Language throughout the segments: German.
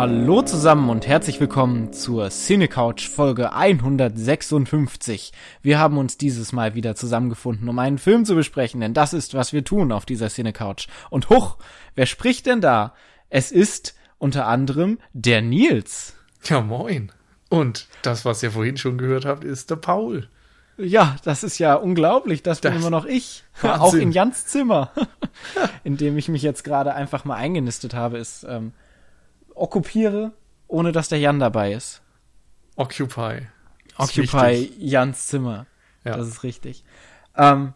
Hallo zusammen und herzlich willkommen zur Cinecouch Folge 156. Wir haben uns dieses Mal wieder zusammengefunden, um einen Film zu besprechen, denn das ist, was wir tun auf dieser Cinecouch. Und hoch, wer spricht denn da? Es ist unter anderem der Nils. Ja, moin. Und das, was ihr vorhin schon gehört habt, ist der Paul. Ja, das ist ja unglaublich, das bin das immer noch ich. Wahnsinn. Auch in Jans Zimmer, in dem ich mich jetzt gerade einfach mal eingenistet habe, ist ähm, okkupiere, ohne dass der Jan dabei ist. Occupy. Occupy Jans Zimmer. Ja. Das ist richtig. Ähm,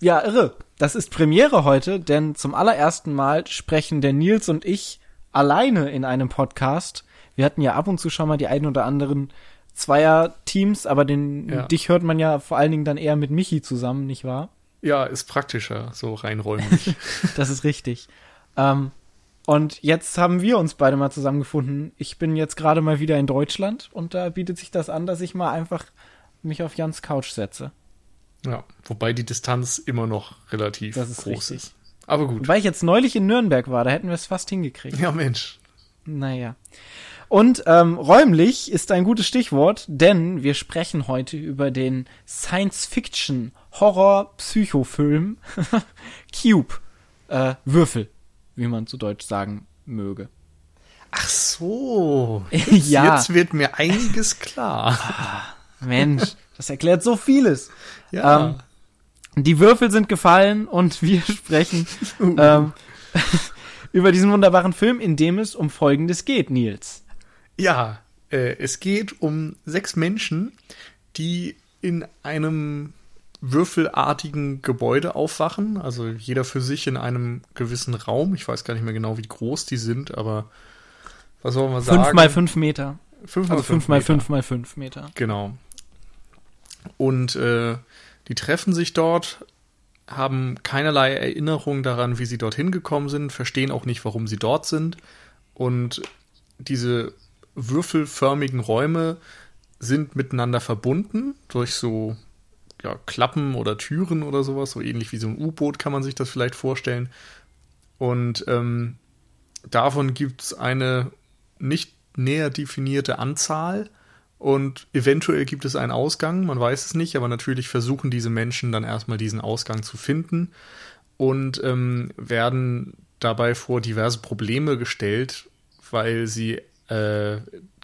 ja, irre. Das ist Premiere heute, denn zum allerersten Mal sprechen der Nils und ich alleine in einem Podcast. Wir hatten ja ab und zu schon mal die ein oder anderen Zweier-Teams, aber den, ja. dich hört man ja vor allen Dingen dann eher mit Michi zusammen, nicht wahr? Ja, ist praktischer, so rein räumlich. das ist richtig. Ähm, und jetzt haben wir uns beide mal zusammengefunden. Ich bin jetzt gerade mal wieder in Deutschland und da bietet sich das an, dass ich mal einfach mich auf Jans Couch setze. Ja, wobei die Distanz immer noch relativ das ist groß richtig. ist. Aber gut. Weil ich jetzt neulich in Nürnberg war, da hätten wir es fast hingekriegt. Ja, Mensch. Naja. Und ähm, räumlich ist ein gutes Stichwort, denn wir sprechen heute über den Science-Fiction-Horror-Psychofilm Cube. Äh, Würfel wie man zu Deutsch sagen möge. Ach so. Jetzt, ja. Jetzt wird mir einiges klar. Ah, Mensch, das erklärt so vieles. Ja. Ähm, die Würfel sind gefallen und wir sprechen ähm, über diesen wunderbaren Film, in dem es um Folgendes geht, Nils. Ja, äh, es geht um sechs Menschen, die in einem würfelartigen Gebäude aufwachen, also jeder für sich in einem gewissen Raum. Ich weiß gar nicht mehr genau, wie groß die sind, aber was soll man sagen? Fünf mal fünf Meter. Fünf mal also fünf, fünf mal fünf mal fünf Meter. Genau. Und äh, die treffen sich dort, haben keinerlei Erinnerung daran, wie sie dorthin gekommen sind, verstehen auch nicht, warum sie dort sind. Und diese würfelförmigen Räume sind miteinander verbunden durch so ja, Klappen oder Türen oder sowas, so ähnlich wie so ein U-Boot kann man sich das vielleicht vorstellen. Und ähm, davon gibt es eine nicht näher definierte Anzahl. Und eventuell gibt es einen Ausgang, man weiß es nicht, aber natürlich versuchen diese Menschen dann erstmal diesen Ausgang zu finden. Und ähm, werden dabei vor diverse Probleme gestellt, weil sie äh,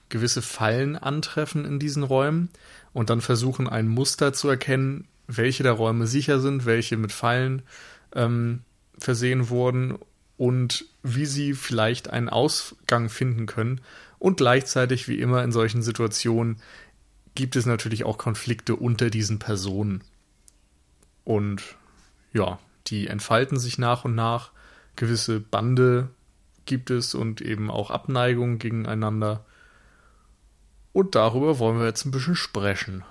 gewisse Fallen antreffen in diesen Räumen und dann versuchen, ein Muster zu erkennen, welche der Räume sicher sind, welche mit Fallen ähm, versehen wurden und wie sie vielleicht einen Ausgang finden können. Und gleichzeitig, wie immer in solchen Situationen, gibt es natürlich auch Konflikte unter diesen Personen. Und ja, die entfalten sich nach und nach. Gewisse Bande gibt es und eben auch Abneigung gegeneinander. Und darüber wollen wir jetzt ein bisschen sprechen.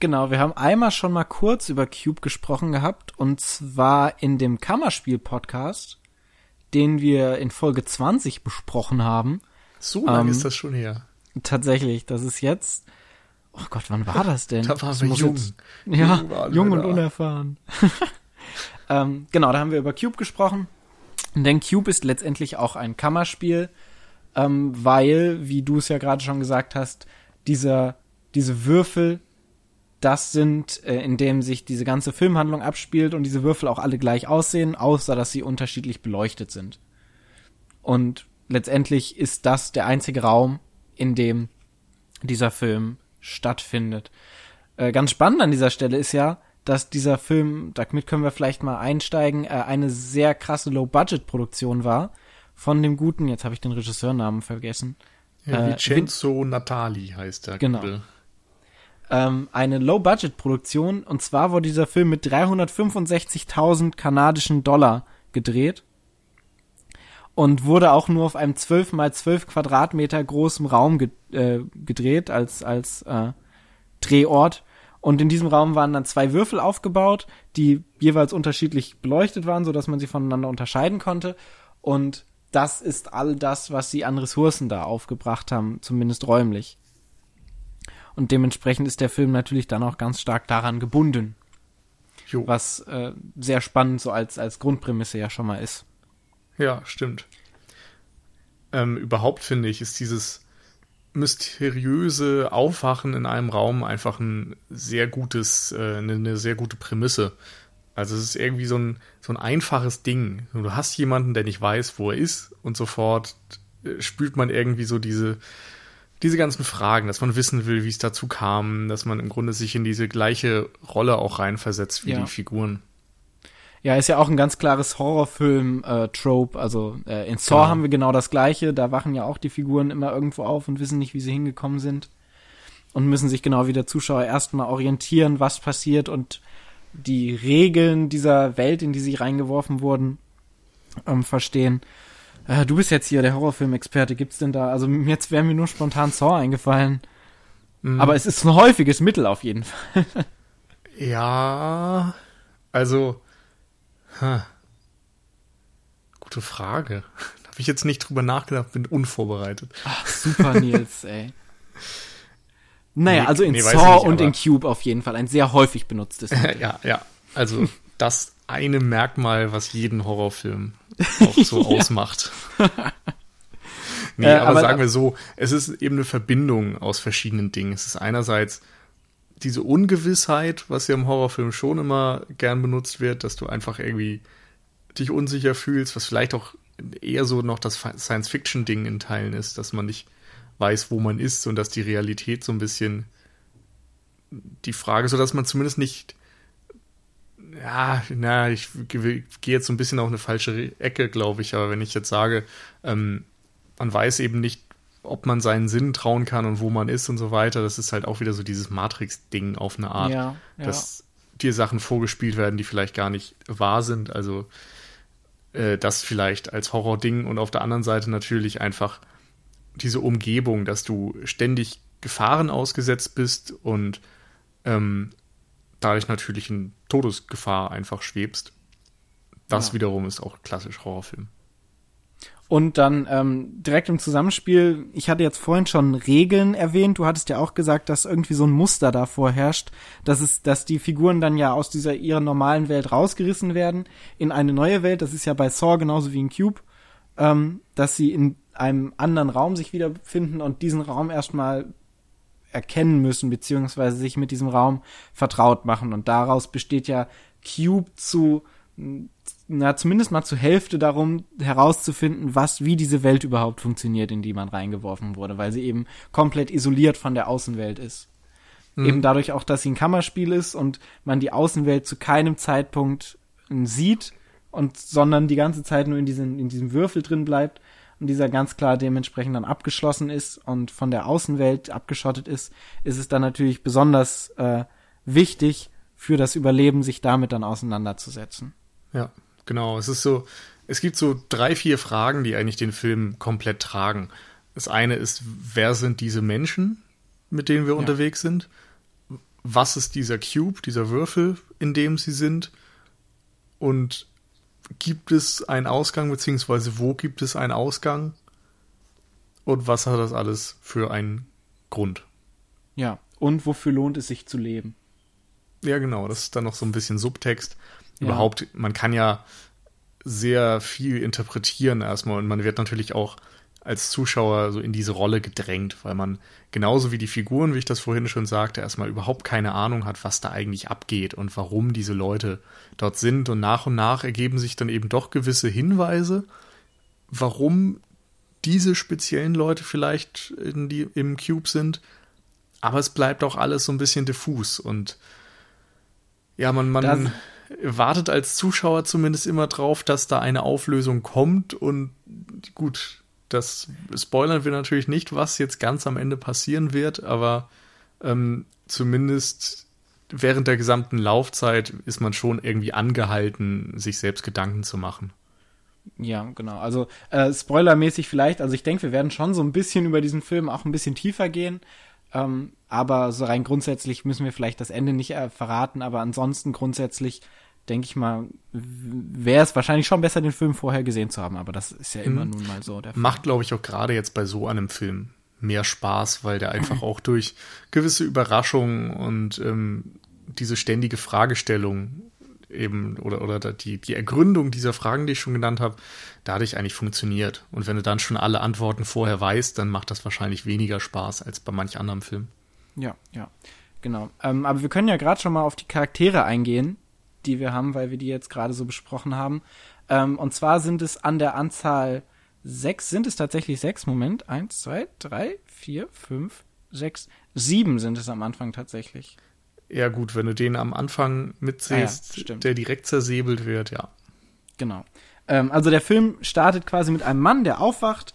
Genau, wir haben einmal schon mal kurz über Cube gesprochen gehabt und zwar in dem Kammerspiel-Podcast, den wir in Folge 20 besprochen haben. So lange ähm, ist das schon her. Tatsächlich, das ist jetzt. Oh Gott, wann war das denn? da waren wir jung. Jetzt, ja, jung und unerfahren. ähm, genau, da haben wir über Cube gesprochen. Denn Cube ist letztendlich auch ein Kammerspiel ähm, weil, wie du es ja gerade schon gesagt hast, dieser, diese Würfel, das sind, äh, in dem sich diese ganze Filmhandlung abspielt und diese Würfel auch alle gleich aussehen, außer dass sie unterschiedlich beleuchtet sind. Und letztendlich ist das der einzige Raum, in dem dieser Film stattfindet. Äh, ganz spannend an dieser Stelle ist ja, dass dieser Film, damit können wir vielleicht mal einsteigen, äh, eine sehr krasse Low-Budget-Produktion war von dem guten, jetzt habe ich den Regisseurnamen vergessen. Ja, äh, Vincenzo Natali heißt der. Genau. Ähm, eine Low-Budget-Produktion und zwar wurde dieser Film mit 365.000 kanadischen Dollar gedreht und wurde auch nur auf einem 12 mal 12 Quadratmeter großen Raum ge äh, gedreht als als äh, Drehort und in diesem Raum waren dann zwei Würfel aufgebaut, die jeweils unterschiedlich beleuchtet waren, so dass man sie voneinander unterscheiden konnte und das ist all das, was sie an Ressourcen da aufgebracht haben, zumindest räumlich. Und dementsprechend ist der Film natürlich dann auch ganz stark daran gebunden. Jo. Was äh, sehr spannend so als, als Grundprämisse ja schon mal ist. Ja, stimmt. ähm, überhaupt finde ich, ist dieses mysteriöse Aufwachen in einem Raum einfach ein sehr gutes, äh, eine, eine sehr gute Prämisse. Also es ist irgendwie so ein, so ein einfaches Ding. Du hast jemanden, der nicht weiß, wo er ist und sofort äh, spürt man irgendwie so diese, diese ganzen Fragen, dass man wissen will, wie es dazu kam, dass man im Grunde sich in diese gleiche Rolle auch reinversetzt wie ja. die Figuren. Ja, ist ja auch ein ganz klares Horrorfilm-Trope. Äh, also äh, in Saw genau. haben wir genau das gleiche. Da wachen ja auch die Figuren immer irgendwo auf und wissen nicht, wie sie hingekommen sind. Und müssen sich genau wie der Zuschauer erstmal orientieren, was passiert und die Regeln dieser Welt, in die sie reingeworfen wurden, ähm, verstehen. Äh, du bist jetzt hier der Horrorfilm-Experte. Gibt's denn da? Also jetzt wäre mir nur spontan Saw eingefallen. Mhm. Aber es ist ein häufiges Mittel auf jeden Fall. ja, also huh. gute Frage. Da habe ich jetzt nicht drüber nachgedacht, bin unvorbereitet. Ach, super Nils, ey. Naja, also in nee, Saw nicht, und in Cube auf jeden Fall ein sehr häufig benutztes. ja, ja. Also das eine Merkmal, was jeden Horrorfilm auch so ausmacht. nee, äh, aber, aber, sagen wir so, es ist eben eine Verbindung aus verschiedenen Dingen. Es ist einerseits diese Ungewissheit, was ja im Horrorfilm schon immer gern benutzt wird, dass du einfach irgendwie dich unsicher fühlst, was vielleicht auch eher so noch das Science-Fiction-Ding in Teilen ist, dass man nicht weiß, wo man ist und dass die Realität so ein bisschen die Frage, so dass man zumindest nicht ja, na, ich gehe jetzt so ein bisschen auf eine falsche Ecke, glaube ich, aber wenn ich jetzt sage, ähm, man weiß eben nicht, ob man seinen Sinn trauen kann und wo man ist und so weiter, das ist halt auch wieder so dieses Matrix-Ding auf eine Art, ja, ja. dass dir Sachen vorgespielt werden, die vielleicht gar nicht wahr sind, also äh, das vielleicht als Horror-Ding und auf der anderen Seite natürlich einfach diese Umgebung, dass du ständig Gefahren ausgesetzt bist und ähm, dadurch natürlich in Todesgefahr einfach schwebst. Das ja. wiederum ist auch klassisch Horrorfilm. Und dann ähm, direkt im Zusammenspiel, ich hatte jetzt vorhin schon Regeln erwähnt, du hattest ja auch gesagt, dass irgendwie so ein Muster da vorherrscht, dass es, dass die Figuren dann ja aus dieser ihrer normalen Welt rausgerissen werden in eine neue Welt. Das ist ja bei Saw genauso wie in Cube, ähm, dass sie in einem anderen Raum sich wiederfinden und diesen Raum erstmal erkennen müssen, beziehungsweise sich mit diesem Raum vertraut machen. Und daraus besteht ja Cube zu, na, zumindest mal zur Hälfte darum, herauszufinden, was, wie diese Welt überhaupt funktioniert, in die man reingeworfen wurde, weil sie eben komplett isoliert von der Außenwelt ist. Mhm. Eben dadurch auch, dass sie ein Kammerspiel ist und man die Außenwelt zu keinem Zeitpunkt sieht und sondern die ganze Zeit nur in diesem, in diesem Würfel drin bleibt, und dieser ganz klar dementsprechend dann abgeschlossen ist und von der Außenwelt abgeschottet ist, ist es dann natürlich besonders äh, wichtig für das Überleben, sich damit dann auseinanderzusetzen. Ja, genau. Es ist so, es gibt so drei, vier Fragen, die eigentlich den Film komplett tragen. Das eine ist, wer sind diese Menschen, mit denen wir ja. unterwegs sind? Was ist dieser Cube, dieser Würfel, in dem sie sind? Und gibt es einen Ausgang, beziehungsweise wo gibt es einen Ausgang? Und was hat das alles für einen Grund? Ja, und wofür lohnt es sich zu leben? Ja, genau, das ist dann noch so ein bisschen Subtext. Ja. Überhaupt, man kann ja sehr viel interpretieren erstmal und man wird natürlich auch als Zuschauer so in diese Rolle gedrängt, weil man genauso wie die Figuren, wie ich das vorhin schon sagte, erstmal überhaupt keine Ahnung hat, was da eigentlich abgeht und warum diese Leute dort sind. Und nach und nach ergeben sich dann eben doch gewisse Hinweise, warum diese speziellen Leute vielleicht in die, im Cube sind. Aber es bleibt auch alles so ein bisschen diffus und ja, man, man wartet als Zuschauer zumindest immer drauf, dass da eine Auflösung kommt und gut, das spoilern wir natürlich nicht, was jetzt ganz am Ende passieren wird, aber ähm, zumindest während der gesamten Laufzeit ist man schon irgendwie angehalten, sich selbst Gedanken zu machen. Ja, genau. Also äh, spoilermäßig vielleicht. Also ich denke, wir werden schon so ein bisschen über diesen Film auch ein bisschen tiefer gehen. Ähm, aber so rein grundsätzlich müssen wir vielleicht das Ende nicht äh, verraten. Aber ansonsten grundsätzlich denke ich mal, wäre es wahrscheinlich schon besser, den Film vorher gesehen zu haben, aber das ist ja immer mhm. nun mal so. Macht, glaube ich, auch gerade jetzt bei so einem Film mehr Spaß, weil der einfach auch durch gewisse Überraschungen und ähm, diese ständige Fragestellung eben oder, oder die, die Ergründung dieser Fragen, die ich schon genannt habe, dadurch eigentlich funktioniert. Und wenn du dann schon alle Antworten vorher weißt, dann macht das wahrscheinlich weniger Spaß als bei manch anderem Film. Ja, ja, genau. Ähm, aber wir können ja gerade schon mal auf die Charaktere eingehen, die wir haben, weil wir die jetzt gerade so besprochen haben. Ähm, und zwar sind es an der Anzahl sechs, sind es tatsächlich sechs, Moment, eins, zwei, drei, vier, fünf, sechs, sieben sind es am Anfang tatsächlich. Ja, gut, wenn du den am Anfang mitzählst, ah, ja, der direkt zersäbelt wird, ja. Genau. Ähm, also der Film startet quasi mit einem Mann, der aufwacht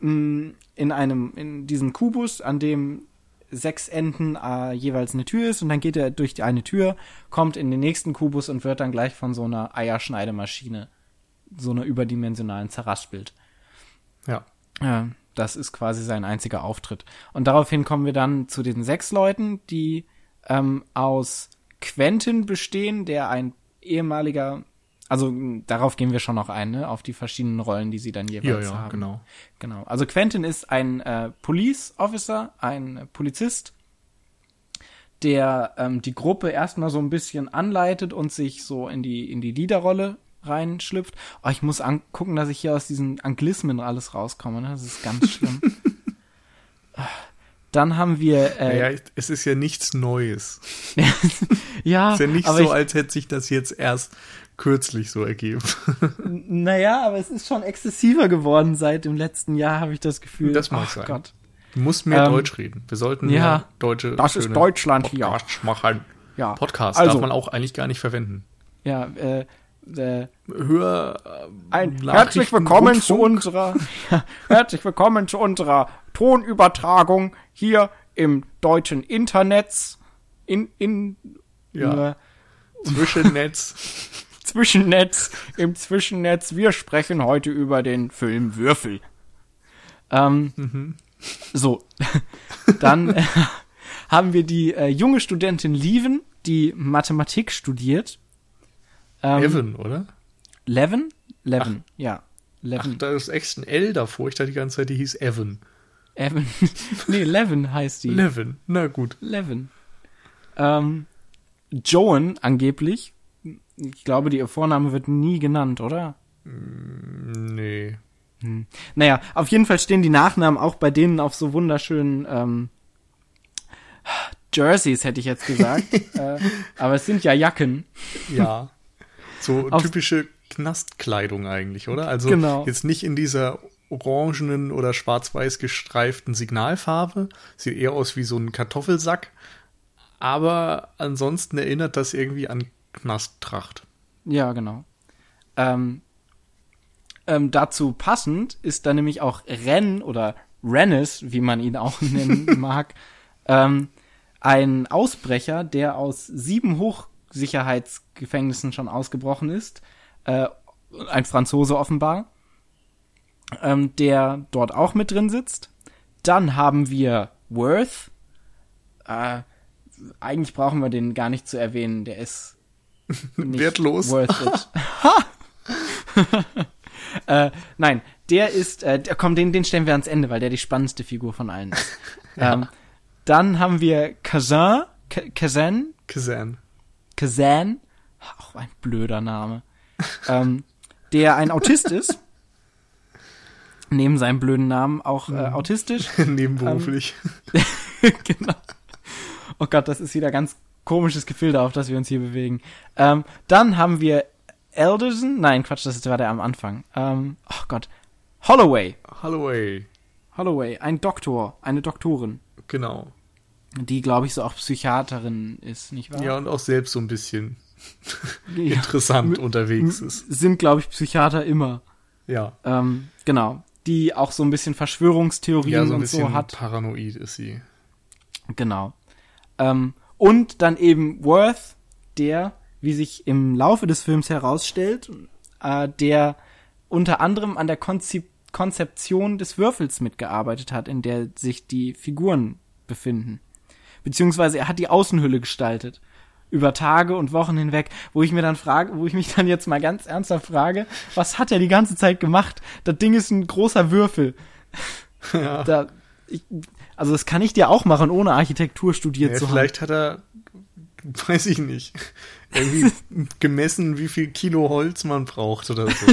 mh, mm, in einem, in diesem Kubus, an dem sechs Enden äh, jeweils eine Tür ist und dann geht er durch die eine Tür, kommt in den nächsten Kubus und wird dann gleich von so einer Eierschneidemaschine, so einer überdimensionalen zerraspelt. Ja. Ja, das ist quasi sein einziger Auftritt. Und daraufhin kommen wir dann zu den sechs Leuten, die ähm, aus Quentin bestehen, der ein ehemaliger, also darauf gehen wir schon noch ein, ne, auf die verschiedenen Rollen, die sie dann jeweils ja, ja, haben. Genau. Genau. Also Quentin ist ein äh, Police Officer, ein Polizist, der ähm, die Gruppe erstmal so ein bisschen anleitet und sich so in die in die Leaderrolle reinschlüpft. Oh, ich muss gucken, dass ich hier aus diesen Anglismen alles rauskomme. Ne? Das ist ganz schlimm. Dann haben wir. Äh, naja, es ist ja nichts Neues. ja. Es ist ja nicht so, als hätte sich das jetzt erst kürzlich so ergeben. naja, aber es ist schon exzessiver geworden seit dem letzten Jahr, habe ich das Gefühl. Das mag Ach, sein. Gott. Du musst mehr ähm, Deutsch reden. Wir sollten ja, mehr deutsche. Das ist Deutschland Podcast hier. machen. Ja. Podcast also, darf man auch eigentlich gar nicht verwenden. Ja, äh, äh, Hör ein herzlich willkommen zu unserer ja, herzlich willkommen zu unserer Tonübertragung hier im deutschen Internet in in ja. Äh, Zwischennetz Zwischennetz im Zwischennetz wir sprechen heute über den Film Würfel ähm, mhm. so dann äh, haben wir die äh, junge Studentin Lieven die Mathematik studiert ähm, Evan, oder? Levin? Levin, Ach. ja. Levin. Ach, da ist echt ein L davor. Ich dachte die ganze Zeit, die hieß Evan. Evan. nee, Levin heißt die. Levin, na gut. Levin. Ähm, Joan angeblich. Ich glaube, die Vorname wird nie genannt, oder? Mm, nee. Hm. Naja, auf jeden Fall stehen die Nachnamen auch bei denen auf so wunderschönen ähm, Jerseys, hätte ich jetzt gesagt. äh, aber es sind ja Jacken. Ja. So typische Knastkleidung eigentlich, oder? Also genau. jetzt nicht in dieser orangenen oder schwarz-weiß gestreiften Signalfarbe. Sieht eher aus wie so ein Kartoffelsack. Aber ansonsten erinnert das irgendwie an Knasttracht. Ja, genau. Ähm, ähm, dazu passend ist dann nämlich auch Ren oder Rennes, wie man ihn auch nennen mag, ähm, ein Ausbrecher, der aus sieben hoch Sicherheitsgefängnissen schon ausgebrochen ist. Äh, ein Franzose offenbar, ähm, der dort auch mit drin sitzt. Dann haben wir Worth. Äh, eigentlich brauchen wir den gar nicht zu erwähnen. Der ist wertlos. Worth it. äh, nein, der ist, äh, komm, den, den stellen wir ans Ende, weil der die spannendste Figur von allen ist. ja. ähm, dann haben wir Kazan, Kazan, Kazan, Kazan, auch ein blöder Name, ähm, der ein Autist ist. Neben seinem blöden Namen auch äh, mhm. autistisch. Nebenberuflich. Ähm, genau. Oh Gott, das ist wieder ganz komisches Gefilde, auf das wir uns hier bewegen. Ähm, dann haben wir Elderson. Nein, Quatsch, das war der am Anfang. Ähm, oh Gott. Holloway. Holloway. Holloway, ein Doktor, eine Doktorin. Genau die, glaube ich, so auch Psychiaterin ist, nicht wahr? Ja, und auch selbst so ein bisschen ja. interessant unterwegs ist. Sind, glaube ich, Psychiater immer. Ja. Ähm, genau. Die auch so ein bisschen Verschwörungstheorien ja, so ein und bisschen so hat. Paranoid ist sie. Genau. Ähm, und dann eben Worth, der, wie sich im Laufe des Films herausstellt, äh, der unter anderem an der Konzep Konzeption des Würfels mitgearbeitet hat, in der sich die Figuren befinden beziehungsweise er hat die Außenhülle gestaltet über Tage und Wochen hinweg, wo ich mir dann frage, wo ich mich dann jetzt mal ganz ernsthaft frage, was hat er die ganze Zeit gemacht? Das Ding ist ein großer Würfel. Ja. Da, ich, also das kann ich dir auch machen, ohne Architektur studiert ja, zu haben. Vielleicht hat er weiß ich nicht, irgendwie gemessen, wie viel Kilo Holz man braucht oder so.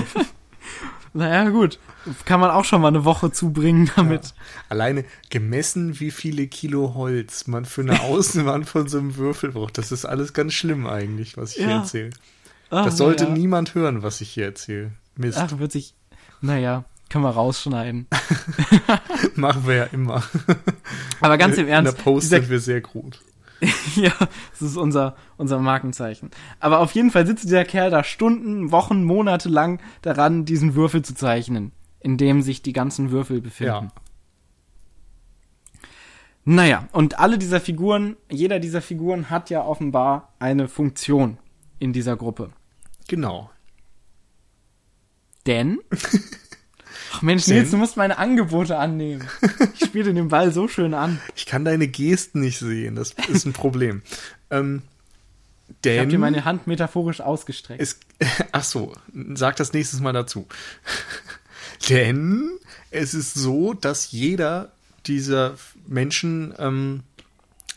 naja, gut. Kann man auch schon mal eine Woche zubringen damit. Ja. Alleine gemessen, wie viele Kilo Holz man für eine Außenwand von so einem Würfel braucht. Das ist alles ganz schlimm eigentlich, was ich ja. hier erzähle. das sollte ja. niemand hören, was ich hier erzähle. Mist. Ach, wird sich. Naja, können wir rausschneiden. Machen wir ja immer. Aber ganz im Ernst. In der Post sind wir sehr gut. ja, das ist unser, unser Markenzeichen. Aber auf jeden Fall sitzt dieser Kerl da Stunden, Wochen, Monate lang daran, diesen Würfel zu zeichnen, in dem sich die ganzen Würfel befinden. Ja. Naja, und alle dieser Figuren, jeder dieser Figuren hat ja offenbar eine Funktion in dieser Gruppe. Genau. Denn Ach Mensch, Nils, du musst meine Angebote annehmen. Ich spiele den Ball so schön an. Ich kann deine Gesten nicht sehen, das ist ein Problem. ähm, denn ich habe dir meine Hand metaphorisch ausgestreckt. Es, ach so, sag das nächstes Mal dazu. denn es ist so, dass jeder dieser Menschen ähm,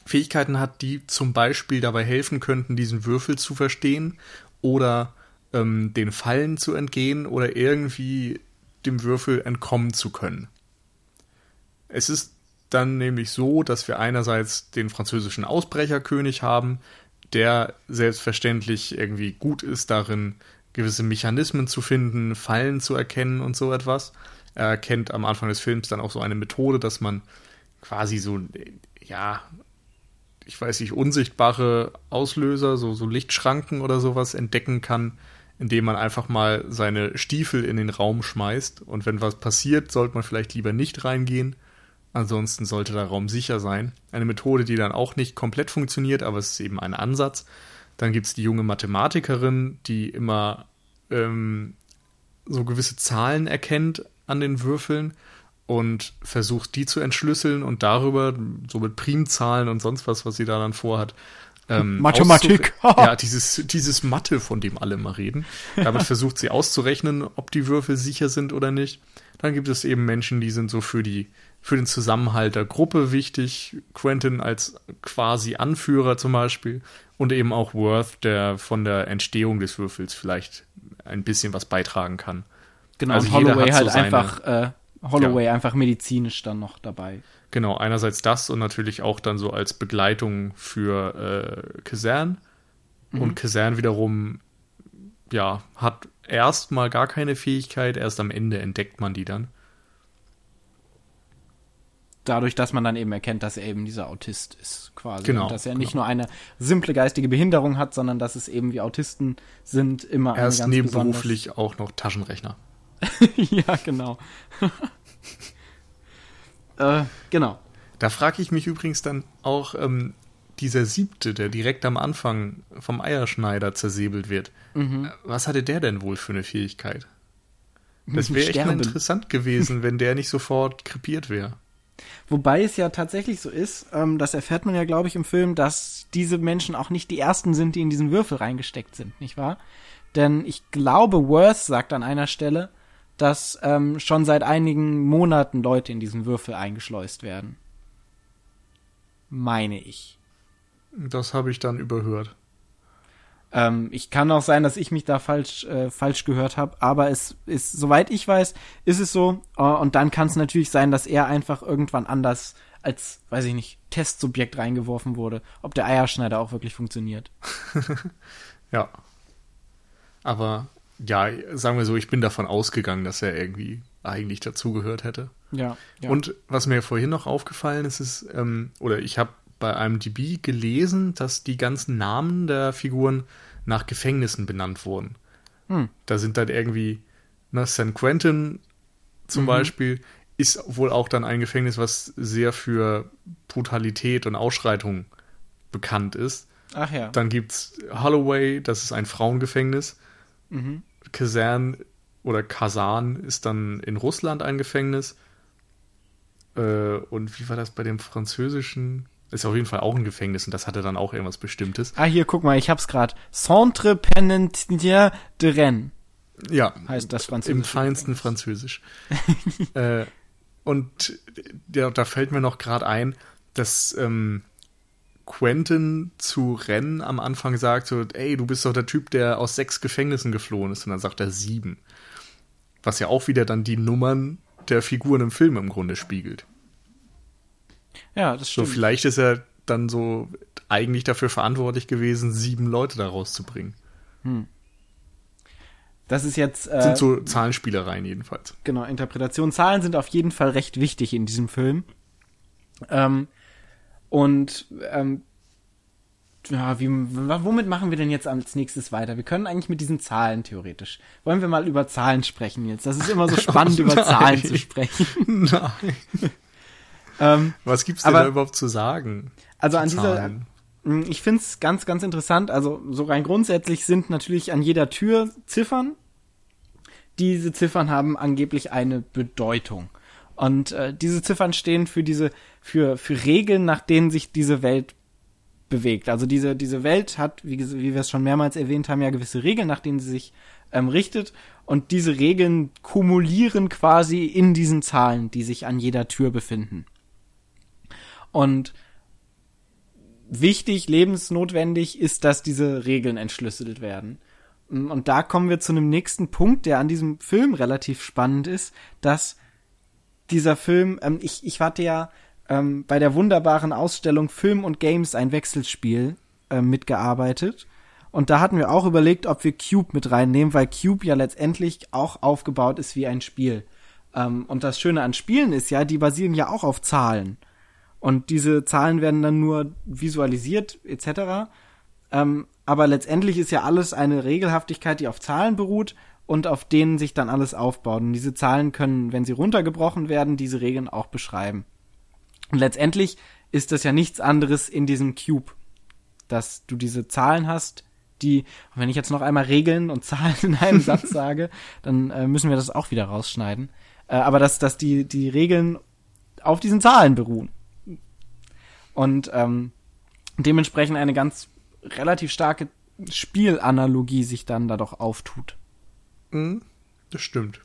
Fähigkeiten hat, die zum Beispiel dabei helfen könnten, diesen Würfel zu verstehen oder ähm, den Fallen zu entgehen oder irgendwie dem Würfel entkommen zu können. Es ist dann nämlich so, dass wir einerseits den französischen Ausbrecherkönig haben, der selbstverständlich irgendwie gut ist darin, gewisse Mechanismen zu finden, Fallen zu erkennen und so etwas. Er erkennt am Anfang des Films dann auch so eine Methode, dass man quasi so, ja, ich weiß nicht, unsichtbare Auslöser, so, so Lichtschranken oder sowas entdecken kann, indem man einfach mal seine Stiefel in den Raum schmeißt. Und wenn was passiert, sollte man vielleicht lieber nicht reingehen. Ansonsten sollte der Raum sicher sein. Eine Methode, die dann auch nicht komplett funktioniert, aber es ist eben ein Ansatz. Dann gibt es die junge Mathematikerin, die immer ähm, so gewisse Zahlen erkennt an den Würfeln und versucht, die zu entschlüsseln und darüber, so mit Primzahlen und sonst was, was sie da dann vorhat, ähm, Mathematik. ja, dieses, dieses Mathe, von dem alle mal reden. Damit versucht sie auszurechnen, ob die Würfel sicher sind oder nicht. Dann gibt es eben Menschen, die sind so für die, für den Zusammenhalt der Gruppe wichtig. Quentin als quasi Anführer zum Beispiel. Und eben auch Worth, der von der Entstehung des Würfels vielleicht ein bisschen was beitragen kann. Genau, also und Holloway halt so einfach, äh, Holloway ja. einfach medizinisch dann noch dabei. Genau, einerseits das und natürlich auch dann so als Begleitung für äh, Kasern. Mhm. Und Kasern wiederum, ja, hat erstmal gar keine Fähigkeit, erst am Ende entdeckt man die dann. Dadurch, dass man dann eben erkennt, dass er eben dieser Autist ist, quasi. Genau. Und dass er genau. nicht nur eine simple geistige Behinderung hat, sondern dass es eben wie Autisten sind, immer Er ist nebenberuflich auch noch Taschenrechner. ja, genau. Äh, genau. Da frage ich mich übrigens dann auch, ähm, dieser siebte, der direkt am Anfang vom Eierschneider zersäbelt wird. Mhm. Äh, was hatte der denn wohl für eine Fähigkeit? Das wäre echt interessant gewesen, wenn der nicht sofort krepiert wäre. Wobei es ja tatsächlich so ist, ähm, das erfährt man ja, glaube ich, im Film, dass diese Menschen auch nicht die ersten sind, die in diesen Würfel reingesteckt sind, nicht wahr? Denn ich glaube, Worth sagt an einer Stelle, dass ähm, schon seit einigen Monaten Leute in diesen Würfel eingeschleust werden. Meine ich. Das habe ich dann überhört. Ähm, ich kann auch sein, dass ich mich da falsch, äh, falsch gehört habe, aber es ist, soweit ich weiß, ist es so. Äh, und dann kann es natürlich sein, dass er einfach irgendwann anders als, weiß ich nicht, Testsubjekt reingeworfen wurde, ob der Eierschneider auch wirklich funktioniert. ja. Aber ja, sagen wir so, ich bin davon ausgegangen, dass er irgendwie eigentlich dazugehört hätte. Ja, ja. Und was mir vorhin noch aufgefallen ist, ist, ähm, oder ich habe bei einem DB gelesen, dass die ganzen Namen der Figuren nach Gefängnissen benannt wurden. Hm. Da sind dann irgendwie, ne, San Quentin zum mhm. Beispiel, ist wohl auch dann ein Gefängnis, was sehr für Brutalität und Ausschreitung bekannt ist. Ach ja. Dann gibt's Holloway, das ist ein Frauengefängnis. Mhm. Kasern oder Kasan ist dann in Russland ein Gefängnis. Äh, und wie war das bei dem französischen? Ist auf jeden Fall auch ein Gefängnis und das hatte dann auch irgendwas Bestimmtes. Ah, hier, guck mal, ich hab's gerade. Centre Penitentiaire de Rennes. Ja. Heißt das Französisch. Im feinsten Französisch. äh, und ja, da fällt mir noch gerade ein, dass ähm, Quentin zu Ren am Anfang sagt, so, ey, du bist doch der Typ, der aus sechs Gefängnissen geflohen ist. Und dann sagt er sieben. Was ja auch wieder dann die Nummern der Figuren im Film im Grunde spiegelt. Ja, das stimmt. So, vielleicht ist er dann so eigentlich dafür verantwortlich gewesen, sieben Leute da rauszubringen. Hm. Das ist jetzt. Äh, sind so Zahlenspielereien jedenfalls. Genau, Interpretation. Zahlen sind auf jeden Fall recht wichtig in diesem Film. Ähm, und ähm, ja, wie, womit machen wir denn jetzt als nächstes weiter? Wir können eigentlich mit diesen Zahlen theoretisch. Wollen wir mal über Zahlen sprechen jetzt? Das ist immer so spannend, oh, über Zahlen zu sprechen. Nein. ähm, Was gibt's denn aber, da überhaupt zu sagen? Also an Zahlen? dieser, hm, ich find's ganz, ganz interessant. Also so rein grundsätzlich sind natürlich an jeder Tür Ziffern. Diese Ziffern haben angeblich eine Bedeutung. Und äh, diese Ziffern stehen für diese, für, für Regeln, nach denen sich diese Welt bewegt. Also diese, diese Welt hat, wie, wie wir es schon mehrmals erwähnt haben, ja gewisse Regeln, nach denen sie sich ähm, richtet. Und diese Regeln kumulieren quasi in diesen Zahlen, die sich an jeder Tür befinden. Und wichtig, lebensnotwendig ist, dass diese Regeln entschlüsselt werden. Und da kommen wir zu einem nächsten Punkt, der an diesem Film relativ spannend ist, dass dieser Film, ähm, ich, ich hatte ja ähm, bei der wunderbaren Ausstellung Film und Games ein Wechselspiel äh, mitgearbeitet. Und da hatten wir auch überlegt, ob wir Cube mit reinnehmen, weil Cube ja letztendlich auch aufgebaut ist wie ein Spiel. Ähm, und das Schöne an Spielen ist ja, die basieren ja auch auf Zahlen. Und diese Zahlen werden dann nur visualisiert etc. Ähm, aber letztendlich ist ja alles eine Regelhaftigkeit, die auf Zahlen beruht und auf denen sich dann alles aufbaut. Und diese Zahlen können, wenn sie runtergebrochen werden, diese Regeln auch beschreiben. Und letztendlich ist das ja nichts anderes in diesem Cube, dass du diese Zahlen hast, die, wenn ich jetzt noch einmal Regeln und Zahlen in einem Satz sage, dann äh, müssen wir das auch wieder rausschneiden. Äh, aber dass, dass die, die Regeln auf diesen Zahlen beruhen. Und ähm, dementsprechend eine ganz relativ starke Spielanalogie sich dann da doch auftut. Mhm, das stimmt.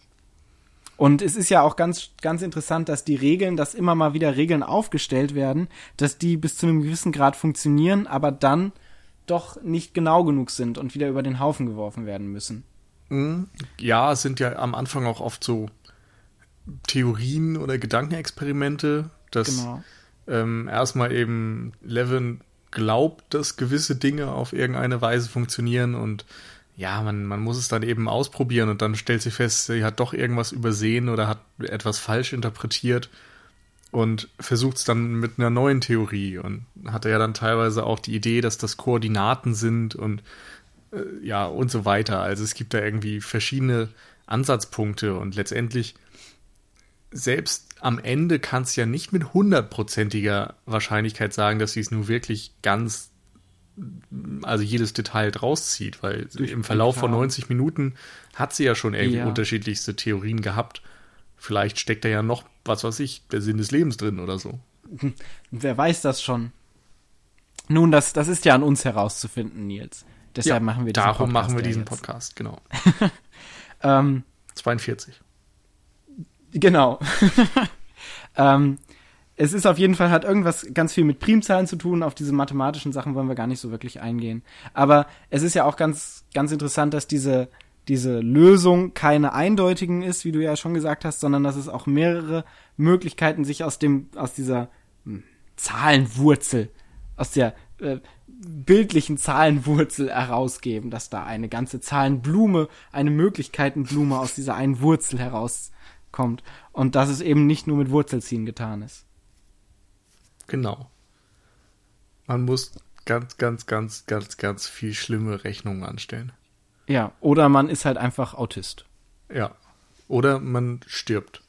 Und es ist ja auch ganz, ganz interessant, dass die Regeln, dass immer mal wieder Regeln aufgestellt werden, dass die bis zu einem gewissen Grad funktionieren, aber dann doch nicht genau genug sind und wieder über den Haufen geworfen werden müssen. Mhm. Ja, es sind ja am Anfang auch oft so Theorien oder Gedankenexperimente, dass genau. ähm, erstmal eben Levin glaubt, dass gewisse Dinge auf irgendeine Weise funktionieren und ja, man, man muss es dann eben ausprobieren und dann stellt sie fest, sie hat doch irgendwas übersehen oder hat etwas falsch interpretiert und versucht es dann mit einer neuen Theorie und hatte ja dann teilweise auch die Idee, dass das Koordinaten sind und äh, ja und so weiter. Also es gibt da irgendwie verschiedene Ansatzpunkte und letztendlich selbst am Ende kannst du ja nicht mit hundertprozentiger Wahrscheinlichkeit sagen, dass sie es nur wirklich ganz also jedes Detail draus zieht, weil Durch im Verlauf von 90 Minuten hat sie ja schon irgendwie ja. unterschiedlichste Theorien gehabt. Vielleicht steckt da ja noch, was weiß ich, der Sinn des Lebens drin oder so. Wer weiß das schon? Nun, das, das ist ja an uns herauszufinden, Nils. Deshalb ja, machen wir diesen darum Podcast. Darum machen wir diesen Podcast, genau. ähm, 42. Genau. ähm, es ist auf jeden Fall, hat irgendwas ganz viel mit Primzahlen zu tun. Auf diese mathematischen Sachen wollen wir gar nicht so wirklich eingehen. Aber es ist ja auch ganz, ganz interessant, dass diese, diese Lösung keine eindeutigen ist, wie du ja schon gesagt hast, sondern dass es auch mehrere Möglichkeiten sich aus dem, aus dieser hm, Zahlenwurzel, aus der äh, bildlichen Zahlenwurzel herausgeben, dass da eine ganze Zahlenblume, eine Möglichkeitenblume aus dieser einen Wurzel herauskommt und dass es eben nicht nur mit Wurzelziehen getan ist. Genau. Man muss ganz, ganz, ganz, ganz, ganz viel schlimme Rechnungen anstellen. Ja, oder man ist halt einfach Autist. Ja. Oder man stirbt.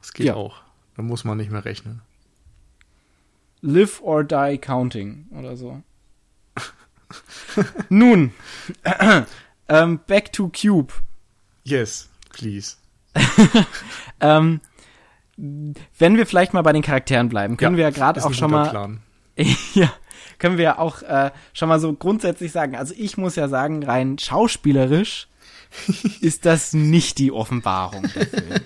Das geht ja. auch. Dann muss man nicht mehr rechnen. Live or die counting oder so. Nun, ähm, back to Cube. Yes, please. ähm, wenn wir vielleicht mal bei den Charakteren bleiben, können ja, wir ja gerade auch schon mal. Plan. ja, können wir ja auch äh, schon mal so grundsätzlich sagen. Also ich muss ja sagen, rein schauspielerisch ist das nicht die Offenbarung der Film.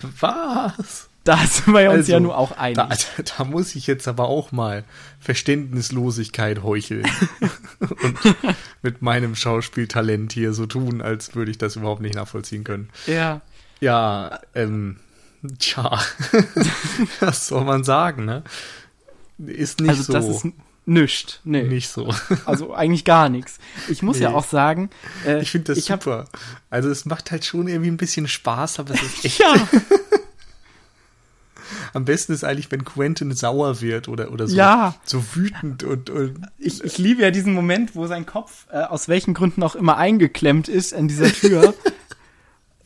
Was? Da sind wir uns also, ja nur auch einig. Da, da, muss ich jetzt aber auch mal Verständnislosigkeit heucheln und mit meinem Schauspieltalent hier so tun, als würde ich das überhaupt nicht nachvollziehen können. Ja. Ja, ähm, tja, was soll man sagen, ne? Ist nicht also, so. Das ist Nischt, nee. Nicht so. Also eigentlich gar nichts. Ich muss nee. ja auch sagen. Äh, ich finde das ich super. Hab, also es macht halt schon irgendwie ein bisschen Spaß, aber es ist echt. ja. Am besten ist eigentlich, wenn Quentin sauer wird oder, oder so, ja. so wütend und, und ich, ich liebe ja diesen Moment, wo sein Kopf äh, aus welchen Gründen auch immer eingeklemmt ist in dieser Tür.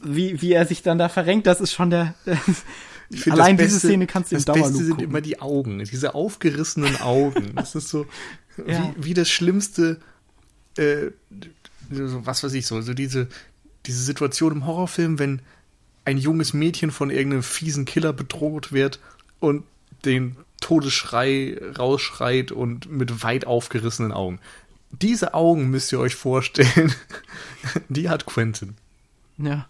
Wie, wie er sich dann da verrenkt, das ist schon der. Allein Beste, diese Szene kannst du im Dauerloop Das Beste sind gucken. immer die Augen, diese aufgerissenen Augen. Das ist so ja. wie, wie das Schlimmste, äh, was weiß ich so, so diese, diese Situation im Horrorfilm, wenn ein junges Mädchen von irgendeinem fiesen Killer bedroht wird und den Todesschrei rausschreit und mit weit aufgerissenen Augen. Diese Augen müsst ihr euch vorstellen, die hat Quentin. Ja.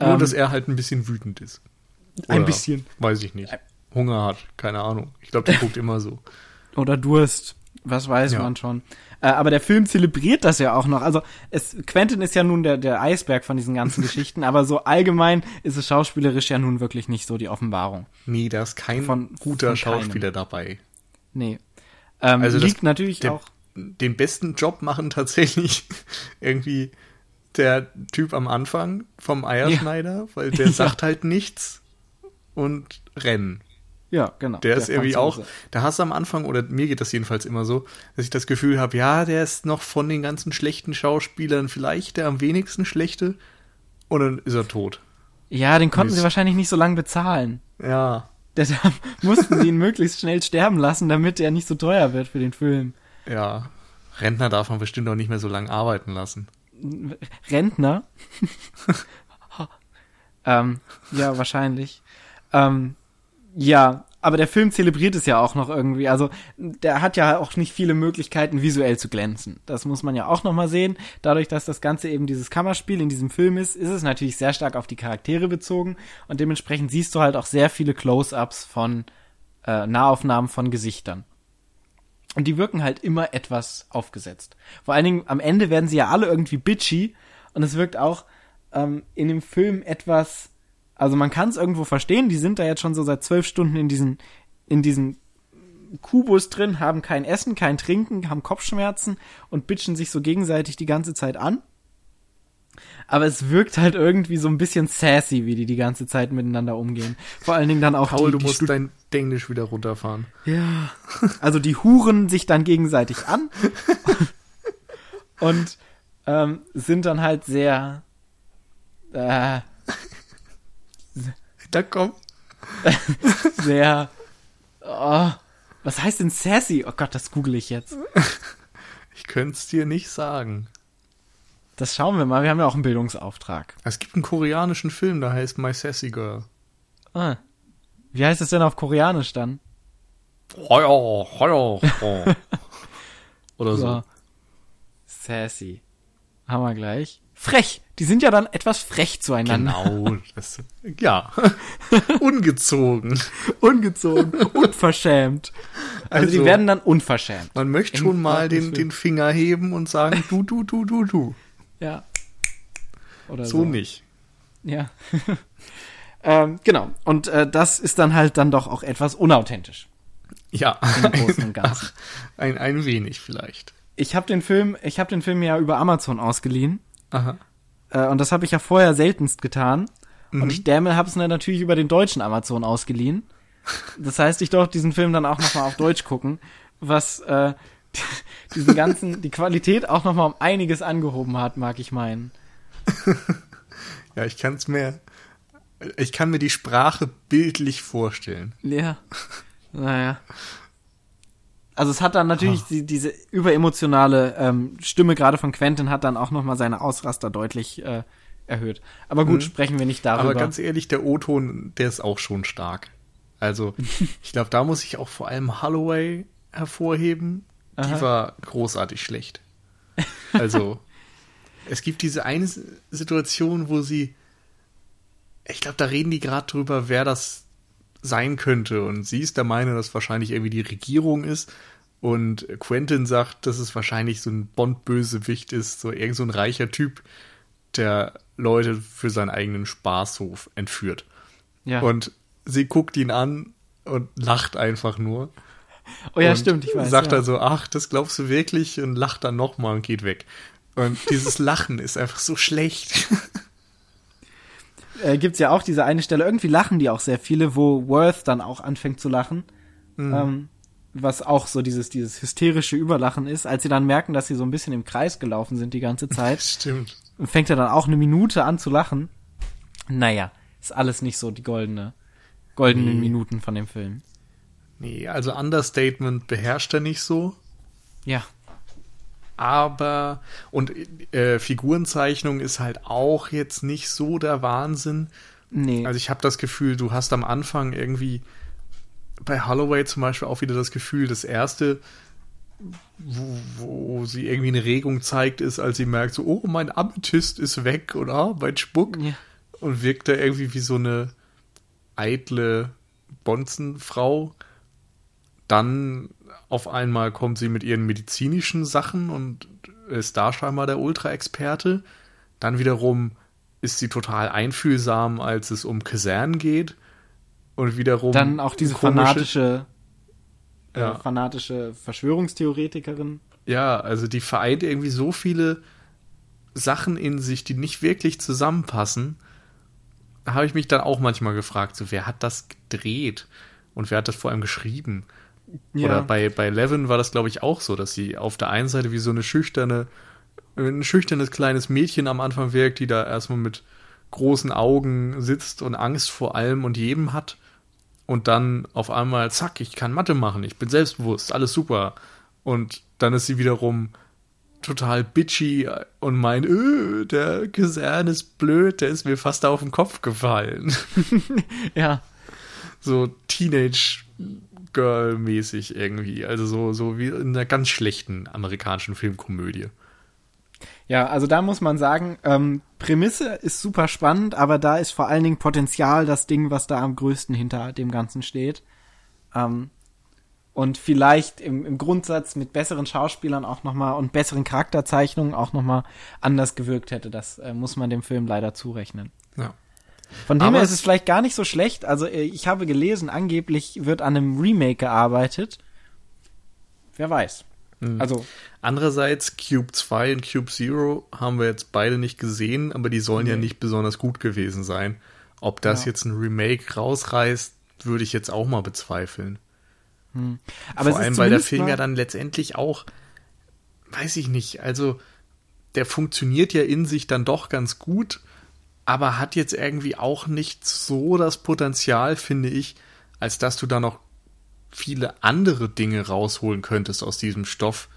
Nur, ähm, dass er halt ein bisschen wütend ist. Oder, ein bisschen. Weiß ich nicht. Hunger hat, keine Ahnung. Ich glaube, der guckt immer so. Oder Durst, was weiß ja. man schon. Äh, aber der Film zelebriert das ja auch noch. Also es, Quentin ist ja nun der, der Eisberg von diesen ganzen Geschichten, aber so allgemein ist es schauspielerisch ja nun wirklich nicht so die Offenbarung. Nee, da ist kein von, guter von Schauspieler dabei. Nee. Ähm, also liegt natürlich der, auch. Den besten Job machen tatsächlich irgendwie der Typ am Anfang vom Eierschneider, ja. weil der sagt halt nichts und rennen. Ja, genau. Der, der ist irgendwie auch, da hast du am Anfang, oder mir geht das jedenfalls immer so, dass ich das Gefühl habe, ja, der ist noch von den ganzen schlechten Schauspielern vielleicht der am wenigsten schlechte und dann ist er tot. Ja, den konnten sie wahrscheinlich nicht so lange bezahlen. Ja. Deshalb mussten sie ihn möglichst schnell sterben lassen, damit er nicht so teuer wird für den Film. Ja. Rentner darf man bestimmt auch nicht mehr so lange arbeiten lassen. Rentner? ähm, ja, wahrscheinlich. Ähm, ja, aber der Film zelebriert es ja auch noch irgendwie. Also der hat ja auch nicht viele Möglichkeiten, visuell zu glänzen. Das muss man ja auch noch mal sehen. Dadurch, dass das Ganze eben dieses Kammerspiel in diesem Film ist, ist es natürlich sehr stark auf die Charaktere bezogen und dementsprechend siehst du halt auch sehr viele Close-ups von äh, Nahaufnahmen von Gesichtern. Und die wirken halt immer etwas aufgesetzt. Vor allen Dingen am Ende werden sie ja alle irgendwie bitchy und es wirkt auch ähm, in dem Film etwas also man kann es irgendwo verstehen, die sind da jetzt schon so seit zwölf Stunden in diesen, in diesen Kubus drin, haben kein Essen, kein Trinken, haben Kopfschmerzen und bitchen sich so gegenseitig die ganze Zeit an. Aber es wirkt halt irgendwie so ein bisschen sassy, wie die die ganze Zeit miteinander umgehen. Vor allen Dingen dann auch Paul, die, du musst dein Englisch wieder runterfahren. Ja. Also die huren sich dann gegenseitig an und ähm, sind dann halt sehr äh, da komm. Sehr. Oh, was heißt denn sassy? Oh Gott, das google ich jetzt. Ich könnte es dir nicht sagen. Das schauen wir mal. Wir haben ja auch einen Bildungsauftrag. Es gibt einen koreanischen Film, der heißt My Sassy Girl. Ah. Wie heißt es denn auf Koreanisch dann? Oder so. so. Sassy. Haben wir gleich. Frech. Die sind ja dann etwas frech zueinander. Genau. Das, ja. Ungezogen. Ungezogen. Unverschämt. Also, also, die werden dann unverschämt. Man möchte schon mal den, den Finger heben und sagen, du, du, du, du, du. Ja. Oder so. So nicht. Ja. ähm, genau. Und äh, das ist dann halt dann doch auch etwas unauthentisch. Ja. Im Großen und Ganzen. Ein, ein wenig vielleicht. Ich habe den Film, ich habe den Film ja über Amazon ausgeliehen. Aha. Äh, und das habe ich ja vorher seltenst getan. Mhm. Und ich Dämmel habe es natürlich über den deutschen Amazon ausgeliehen. Das heißt, ich durfte diesen Film dann auch nochmal auf Deutsch gucken, was äh, diesen ganzen, die Qualität auch nochmal um einiges angehoben hat, mag ich meinen. ja, ich kann es mir, ich kann mir die Sprache bildlich vorstellen. Ja. Naja. Also es hat dann natürlich oh. die, diese überemotionale ähm, Stimme gerade von Quentin hat dann auch noch mal seine Ausraster deutlich äh, erhöht. Aber gut, mhm. sprechen wir nicht darüber. Aber ganz ehrlich, der O-Ton, der ist auch schon stark. Also ich glaube, da muss ich auch vor allem Holloway hervorheben. Aha. Die war großartig schlecht. Also es gibt diese eine Situation, wo sie, ich glaube, da reden die gerade drüber, wer das sein könnte. Und sie ist der Meinung, dass wahrscheinlich irgendwie die Regierung ist. Und Quentin sagt, dass es wahrscheinlich so ein Bond-Bösewicht ist, so irgend so ein reicher Typ, der Leute für seinen eigenen Spaßhof entführt. Ja. Und sie guckt ihn an und lacht einfach nur. Oh ja, stimmt, ich weiß. Sagt ja. dann so, ach, das glaubst du wirklich? Und lacht dann nochmal und geht weg. Und dieses Lachen ist einfach so schlecht. Äh, Gibt es ja auch diese eine Stelle, irgendwie lachen die auch sehr viele, wo Worth dann auch anfängt zu lachen. Mhm. Ähm, was auch so dieses, dieses hysterische Überlachen ist, als sie dann merken, dass sie so ein bisschen im Kreis gelaufen sind die ganze Zeit. Stimmt. Und fängt er dann auch eine Minute an zu lachen. Naja, ist alles nicht so die goldene, goldenen nee. Minuten von dem Film. Nee, also Understatement beherrscht er nicht so. Ja. Aber, und äh, Figurenzeichnung ist halt auch jetzt nicht so der Wahnsinn. Nee. Also ich habe das Gefühl, du hast am Anfang irgendwie bei Holloway zum Beispiel auch wieder das Gefühl, das erste, wo, wo sie irgendwie eine Regung zeigt, ist, als sie merkt, so, oh, mein Amethyst ist weg oder mein Spuck. Ja. Und wirkt da irgendwie wie so eine eitle Bonzenfrau. Dann auf einmal kommt sie mit ihren medizinischen Sachen und ist da scheinbar der Ultra-Experte. Dann wiederum ist sie total einfühlsam, als es um Kasernen geht. Und wiederum. Dann auch diese fanatische, äh, ja. fanatische Verschwörungstheoretikerin. Ja, also die vereint irgendwie so viele Sachen in sich, die nicht wirklich zusammenpassen. Da habe ich mich dann auch manchmal gefragt, so wer hat das gedreht und wer hat das vor allem geschrieben? Ja. Oder bei, bei Levin war das, glaube ich, auch so, dass sie auf der einen Seite wie so eine schüchterne, ein schüchternes kleines Mädchen am Anfang wirkt, die da erstmal mit großen Augen sitzt und Angst vor allem und jedem hat und dann auf einmal, zack, ich kann Mathe machen, ich bin selbstbewusst, alles super. Und dann ist sie wiederum total bitchy und meint, öh, der Gesern ist blöd, der ist mir fast auf den Kopf gefallen. ja. So Teenage Girl mäßig irgendwie, also so so wie in einer ganz schlechten amerikanischen Filmkomödie. Ja, also da muss man sagen, ähm, Prämisse ist super spannend, aber da ist vor allen Dingen Potenzial das Ding, was da am größten hinter dem Ganzen steht. Ähm, und vielleicht im, im Grundsatz mit besseren Schauspielern auch nochmal und besseren Charakterzeichnungen auch nochmal anders gewirkt hätte. Das äh, muss man dem Film leider zurechnen. Ja. Von dem her ist es vielleicht gar nicht so schlecht. Also äh, ich habe gelesen, angeblich wird an einem Remake gearbeitet. Wer weiß. Mhm. Also andererseits Cube 2 und Cube Zero haben wir jetzt beide nicht gesehen, aber die sollen nee. ja nicht besonders gut gewesen sein. Ob das ja. jetzt ein Remake rausreißt, würde ich jetzt auch mal bezweifeln. Hm. Aber Vor allem, weil der Film ja dann letztendlich auch, weiß ich nicht, also der funktioniert ja in sich dann doch ganz gut, aber hat jetzt irgendwie auch nicht so das Potenzial, finde ich, als dass du da noch viele andere Dinge rausholen könntest aus diesem Stoff,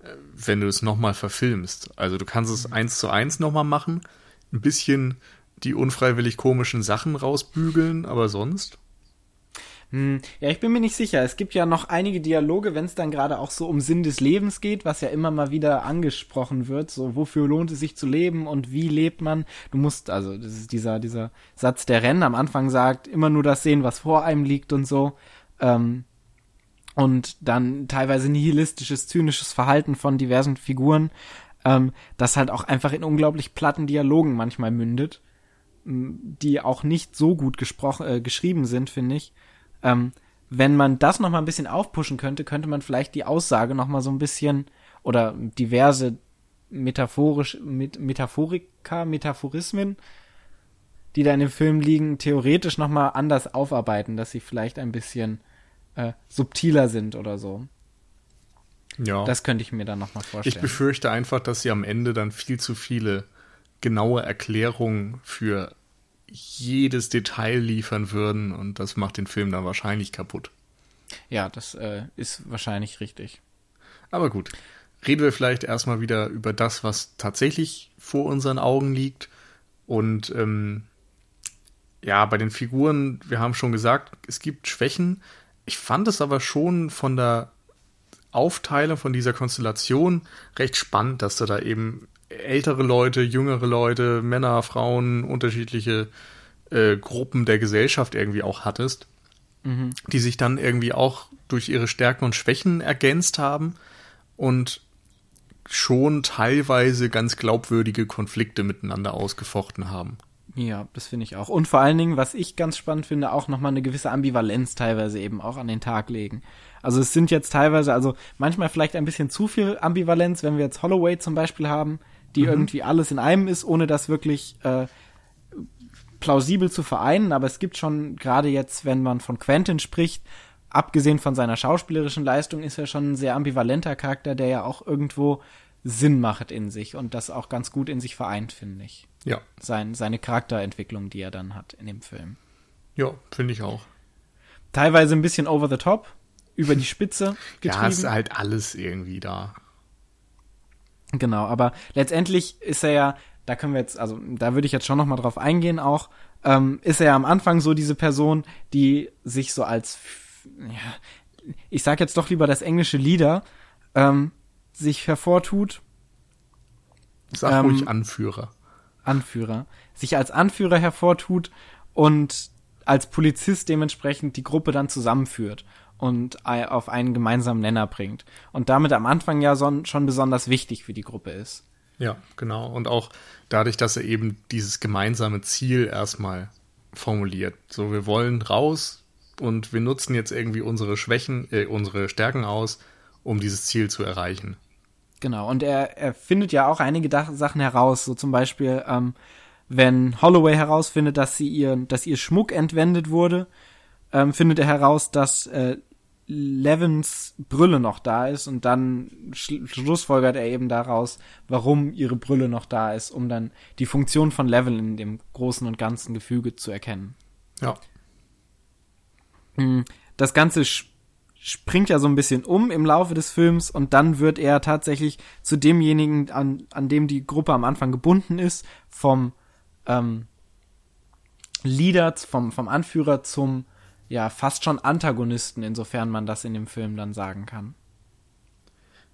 äh, wenn du es nochmal verfilmst. Also du kannst es eins zu eins nochmal machen, ein bisschen die unfreiwillig komischen Sachen rausbügeln, aber sonst? Hm, ja, ich bin mir nicht sicher. Es gibt ja noch einige Dialoge, wenn es dann gerade auch so um Sinn des Lebens geht, was ja immer mal wieder angesprochen wird. So, wofür lohnt es sich zu leben und wie lebt man? Du musst, also, das ist dieser, dieser Satz, der Rennen am Anfang sagt, immer nur das sehen, was vor einem liegt und so. Ähm, und dann teilweise nihilistisches, zynisches Verhalten von diversen Figuren, ähm, das halt auch einfach in unglaublich platten Dialogen manchmal mündet, die auch nicht so gut gesprochen, äh, geschrieben sind, finde ich. Ähm, wenn man das noch mal ein bisschen aufpushen könnte, könnte man vielleicht die Aussage noch mal so ein bisschen oder diverse metaphorisch, mit, Metaphorika, Metaphorismen, die da in dem Film liegen, theoretisch noch mal anders aufarbeiten, dass sie vielleicht ein bisschen äh, subtiler sind oder so. Ja. Das könnte ich mir dann nochmal vorstellen. Ich befürchte einfach, dass sie am Ende dann viel zu viele genaue Erklärungen für jedes Detail liefern würden und das macht den Film dann wahrscheinlich kaputt. Ja, das äh, ist wahrscheinlich richtig. Aber gut, reden wir vielleicht erstmal wieder über das, was tatsächlich vor unseren Augen liegt. Und ähm, ja, bei den Figuren, wir haben schon gesagt, es gibt Schwächen, ich fand es aber schon von der Aufteilung von dieser Konstellation recht spannend, dass du da eben ältere Leute, jüngere Leute, Männer, Frauen, unterschiedliche äh, Gruppen der Gesellschaft irgendwie auch hattest. mhm. die sich dann irgendwie auch durch ihre Stärken und Schwächen ergänzt haben und schon teilweise ganz glaubwürdige Konflikte miteinander ausgefochten haben. Ja, das finde ich auch. Und vor allen Dingen, was ich ganz spannend finde, auch nochmal eine gewisse Ambivalenz teilweise eben auch an den Tag legen. Also es sind jetzt teilweise, also manchmal vielleicht ein bisschen zu viel Ambivalenz, wenn wir jetzt Holloway zum Beispiel haben, die mhm. irgendwie alles in einem ist, ohne das wirklich äh, plausibel zu vereinen. Aber es gibt schon, gerade jetzt, wenn man von Quentin spricht, abgesehen von seiner schauspielerischen Leistung, ist er schon ein sehr ambivalenter Charakter, der ja auch irgendwo Sinn macht in sich und das auch ganz gut in sich vereint, finde ich. Ja. Sein, seine Charakterentwicklung, die er dann hat in dem Film. Ja, finde ich auch. Teilweise ein bisschen over the top, über die Spitze getrieben. Ja, ist halt alles irgendwie da. Genau, aber letztendlich ist er ja, da können wir jetzt, also da würde ich jetzt schon noch mal drauf eingehen auch, ähm, ist er ja am Anfang so diese Person, die sich so als, ja, ich sag jetzt doch lieber das englische Leader, ähm, sich hervortut. Sag ähm, ruhig Anführer. Anführer. Sich als Anführer hervortut und als Polizist dementsprechend die Gruppe dann zusammenführt und auf einen gemeinsamen Nenner bringt. Und damit am Anfang ja schon besonders wichtig für die Gruppe ist. Ja, genau. Und auch dadurch, dass er eben dieses gemeinsame Ziel erstmal formuliert. So, wir wollen raus und wir nutzen jetzt irgendwie unsere Schwächen, äh, unsere Stärken aus, um dieses Ziel zu erreichen. Genau, und er, er findet ja auch einige Sachen heraus, so zum Beispiel, ähm, wenn Holloway herausfindet, dass sie ihr, dass ihr Schmuck entwendet wurde, ähm, findet er heraus, dass äh, Levins Brille noch da ist und dann schlussfolgert er eben daraus, warum ihre Brille noch da ist, um dann die Funktion von Levin in dem großen und ganzen Gefüge zu erkennen. Ja. Hm, das Ganze springt ja so ein bisschen um im Laufe des Films und dann wird er tatsächlich zu demjenigen, an, an dem die Gruppe am Anfang gebunden ist, vom ähm, Leader, vom, vom Anführer zum ja fast schon Antagonisten, insofern man das in dem Film dann sagen kann.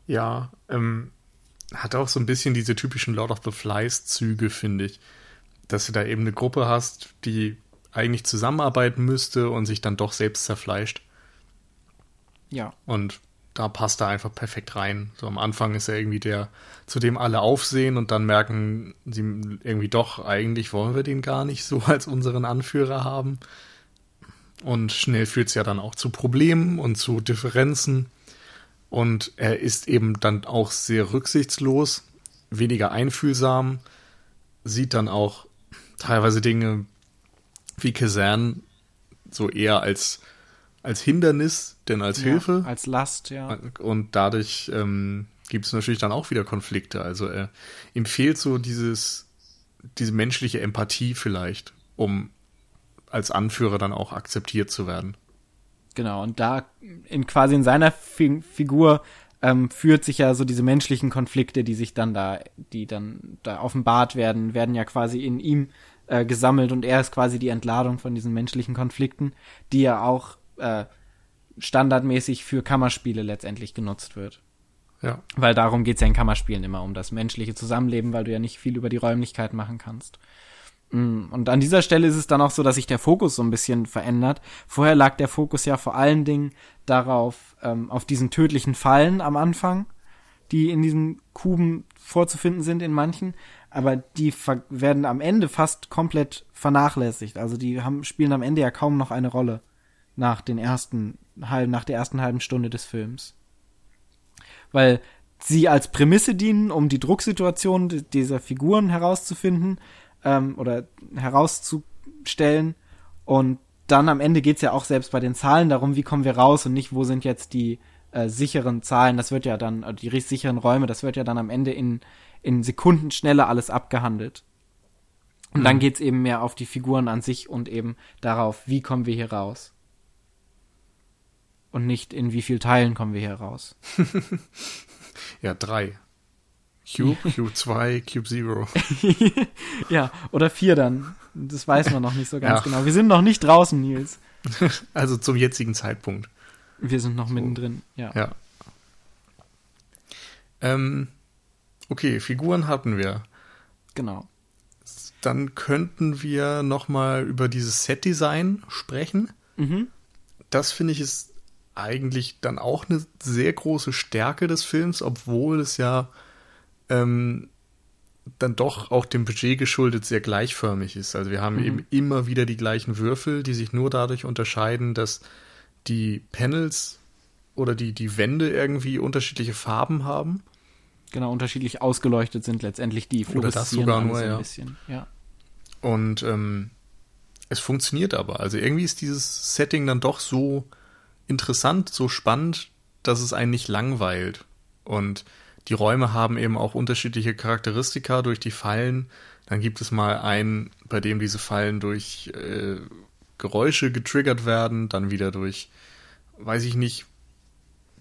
Ja, ähm, hat auch so ein bisschen diese typischen Lord of the Flies Züge, finde ich. Dass du da eben eine Gruppe hast, die eigentlich zusammenarbeiten müsste und sich dann doch selbst zerfleischt. Ja. Und da passt er einfach perfekt rein. So am Anfang ist er irgendwie der, zu dem alle aufsehen und dann merken sie irgendwie doch, eigentlich wollen wir den gar nicht so als unseren Anführer haben. Und schnell führt es ja dann auch zu Problemen und zu Differenzen. Und er ist eben dann auch sehr rücksichtslos, weniger einfühlsam, sieht dann auch teilweise Dinge wie Kazan so eher als, als Hindernis, denn als ja, Hilfe. Als Last, ja. Und dadurch ähm, gibt es natürlich dann auch wieder Konflikte. Also er, ihm fehlt so dieses, diese menschliche Empathie vielleicht, um als Anführer dann auch akzeptiert zu werden. Genau, und da in quasi in seiner Fi Figur ähm, führt sich ja so diese menschlichen Konflikte, die sich dann da, die dann da offenbart werden, werden ja quasi in ihm äh, gesammelt und er ist quasi die Entladung von diesen menschlichen Konflikten, die ja auch äh, standardmäßig für Kammerspiele letztendlich genutzt wird. Ja. Weil darum geht's ja in Kammerspielen immer, um das menschliche Zusammenleben, weil du ja nicht viel über die Räumlichkeit machen kannst. Mm, und an dieser Stelle ist es dann auch so, dass sich der Fokus so ein bisschen verändert. Vorher lag der Fokus ja vor allen Dingen darauf, ähm, auf diesen tödlichen Fallen am Anfang, die in diesen Kuben vorzufinden sind in manchen, aber die werden am Ende fast komplett vernachlässigt. Also die haben, spielen am Ende ja kaum noch eine Rolle nach den ersten halben, nach der ersten halben Stunde des Films. Weil sie als Prämisse dienen, um die Drucksituation dieser Figuren herauszufinden, ähm, oder herauszustellen. Und dann am Ende geht's ja auch selbst bei den Zahlen darum, wie kommen wir raus und nicht, wo sind jetzt die äh, sicheren Zahlen. Das wird ja dann, äh, die sicheren Räume, das wird ja dann am Ende in, in Sekundenschnelle alles abgehandelt. Und mhm. dann geht's eben mehr auf die Figuren an sich und eben darauf, wie kommen wir hier raus. Und nicht in wie viel Teilen kommen wir hier raus. ja, drei. Cube, Cube 2, Cube Zero. ja, oder 4 dann. Das weiß man noch nicht so ganz ja. genau. Wir sind noch nicht draußen, Nils. Also zum jetzigen Zeitpunkt. Wir sind noch mittendrin, ja. Ja. Ähm, okay, Figuren hatten wir. Genau. Dann könnten wir noch mal über dieses Set-Design sprechen. Mhm. das finde ich ist eigentlich dann auch eine sehr große Stärke des Films, obwohl es ja ähm, dann doch auch dem Budget geschuldet sehr gleichförmig ist. Also wir haben mhm. eben immer wieder die gleichen Würfel, die sich nur dadurch unterscheiden, dass die Panels oder die, die Wände irgendwie unterschiedliche Farben haben. Genau, unterschiedlich ausgeleuchtet sind letztendlich die Oder das sogar nur, ja. Bisschen. ja. Und ähm, es funktioniert aber. Also irgendwie ist dieses Setting dann doch so interessant, so spannend, dass es einen nicht langweilt. Und die Räume haben eben auch unterschiedliche Charakteristika durch die Fallen. Dann gibt es mal einen, bei dem diese Fallen durch äh, Geräusche getriggert werden, dann wieder durch, weiß ich nicht,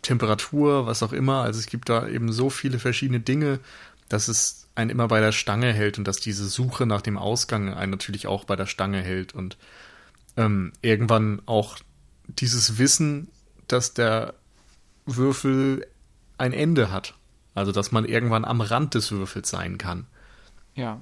Temperatur, was auch immer. Also es gibt da eben so viele verschiedene Dinge, dass es einen immer bei der Stange hält und dass diese Suche nach dem Ausgang einen natürlich auch bei der Stange hält und ähm, irgendwann auch dieses Wissen, dass der Würfel ein Ende hat. Also dass man irgendwann am Rand des Würfels sein kann. Ja.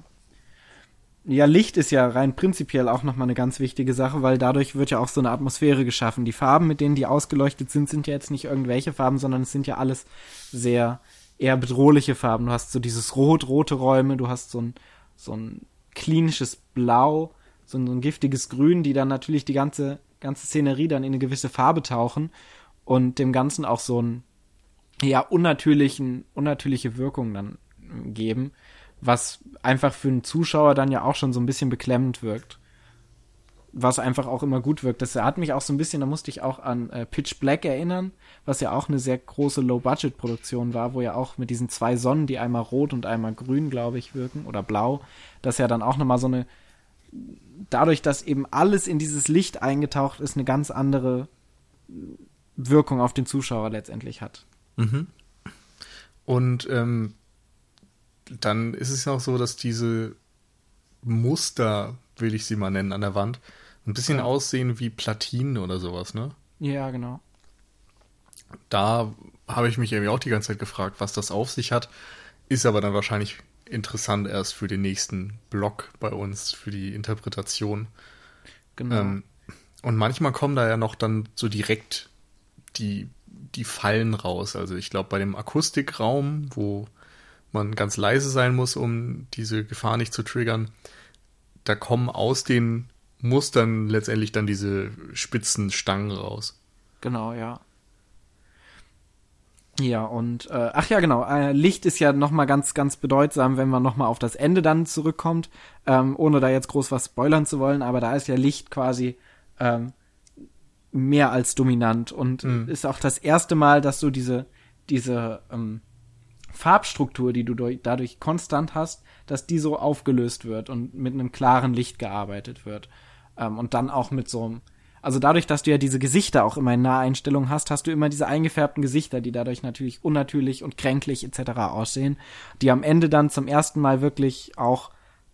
Ja, Licht ist ja rein prinzipiell auch nochmal eine ganz wichtige Sache, weil dadurch wird ja auch so eine Atmosphäre geschaffen. Die Farben, mit denen die ausgeleuchtet sind, sind ja jetzt nicht irgendwelche Farben, sondern es sind ja alles sehr eher bedrohliche Farben. Du hast so dieses Rot, rote Räume, du hast so ein, so ein klinisches Blau, so ein, so ein giftiges Grün, die dann natürlich die ganze, ganze Szenerie dann in eine gewisse Farbe tauchen und dem Ganzen auch so ein, ja, unnatürlichen, unnatürliche Wirkung dann geben was einfach für einen Zuschauer dann ja auch schon so ein bisschen beklemmend wirkt. Was einfach auch immer gut wirkt. Das hat mich auch so ein bisschen, da musste ich auch an äh, Pitch Black erinnern, was ja auch eine sehr große Low-Budget-Produktion war, wo ja auch mit diesen zwei Sonnen, die einmal rot und einmal grün, glaube ich, wirken, oder blau, das ja dann auch nochmal so eine, dadurch, dass eben alles in dieses Licht eingetaucht ist, eine ganz andere Wirkung auf den Zuschauer letztendlich hat. Mhm. Und ähm, dann ist es ja auch so, dass diese Muster, will ich sie mal nennen, an der Wand, ein bisschen ja. aussehen wie Platinen oder sowas, ne? Ja, genau. Da habe ich mich irgendwie auch die ganze Zeit gefragt, was das auf sich hat. Ist aber dann wahrscheinlich interessant erst für den nächsten Block bei uns, für die Interpretation. Genau. Ähm, und manchmal kommen da ja noch dann so direkt die, die Fallen raus. Also ich glaube, bei dem Akustikraum, wo man ganz leise sein muss, um diese Gefahr nicht zu triggern. Da kommen aus den Mustern letztendlich dann diese spitzen Stangen raus. Genau, ja. Ja, und äh, ach ja, genau, äh, Licht ist ja nochmal ganz, ganz bedeutsam, wenn man nochmal auf das Ende dann zurückkommt, ähm, ohne da jetzt groß was spoilern zu wollen, aber da ist ja Licht quasi ähm, mehr als dominant und mhm. ist auch das erste Mal, dass du diese, diese ähm, Farbstruktur, die du durch, dadurch konstant hast, dass die so aufgelöst wird und mit einem klaren Licht gearbeitet wird. Ähm, und dann auch mit so einem, also dadurch, dass du ja diese Gesichter auch immer in Naheinstellungen hast, hast du immer diese eingefärbten Gesichter, die dadurch natürlich unnatürlich und kränklich etc. aussehen, die am Ende dann zum ersten Mal wirklich auch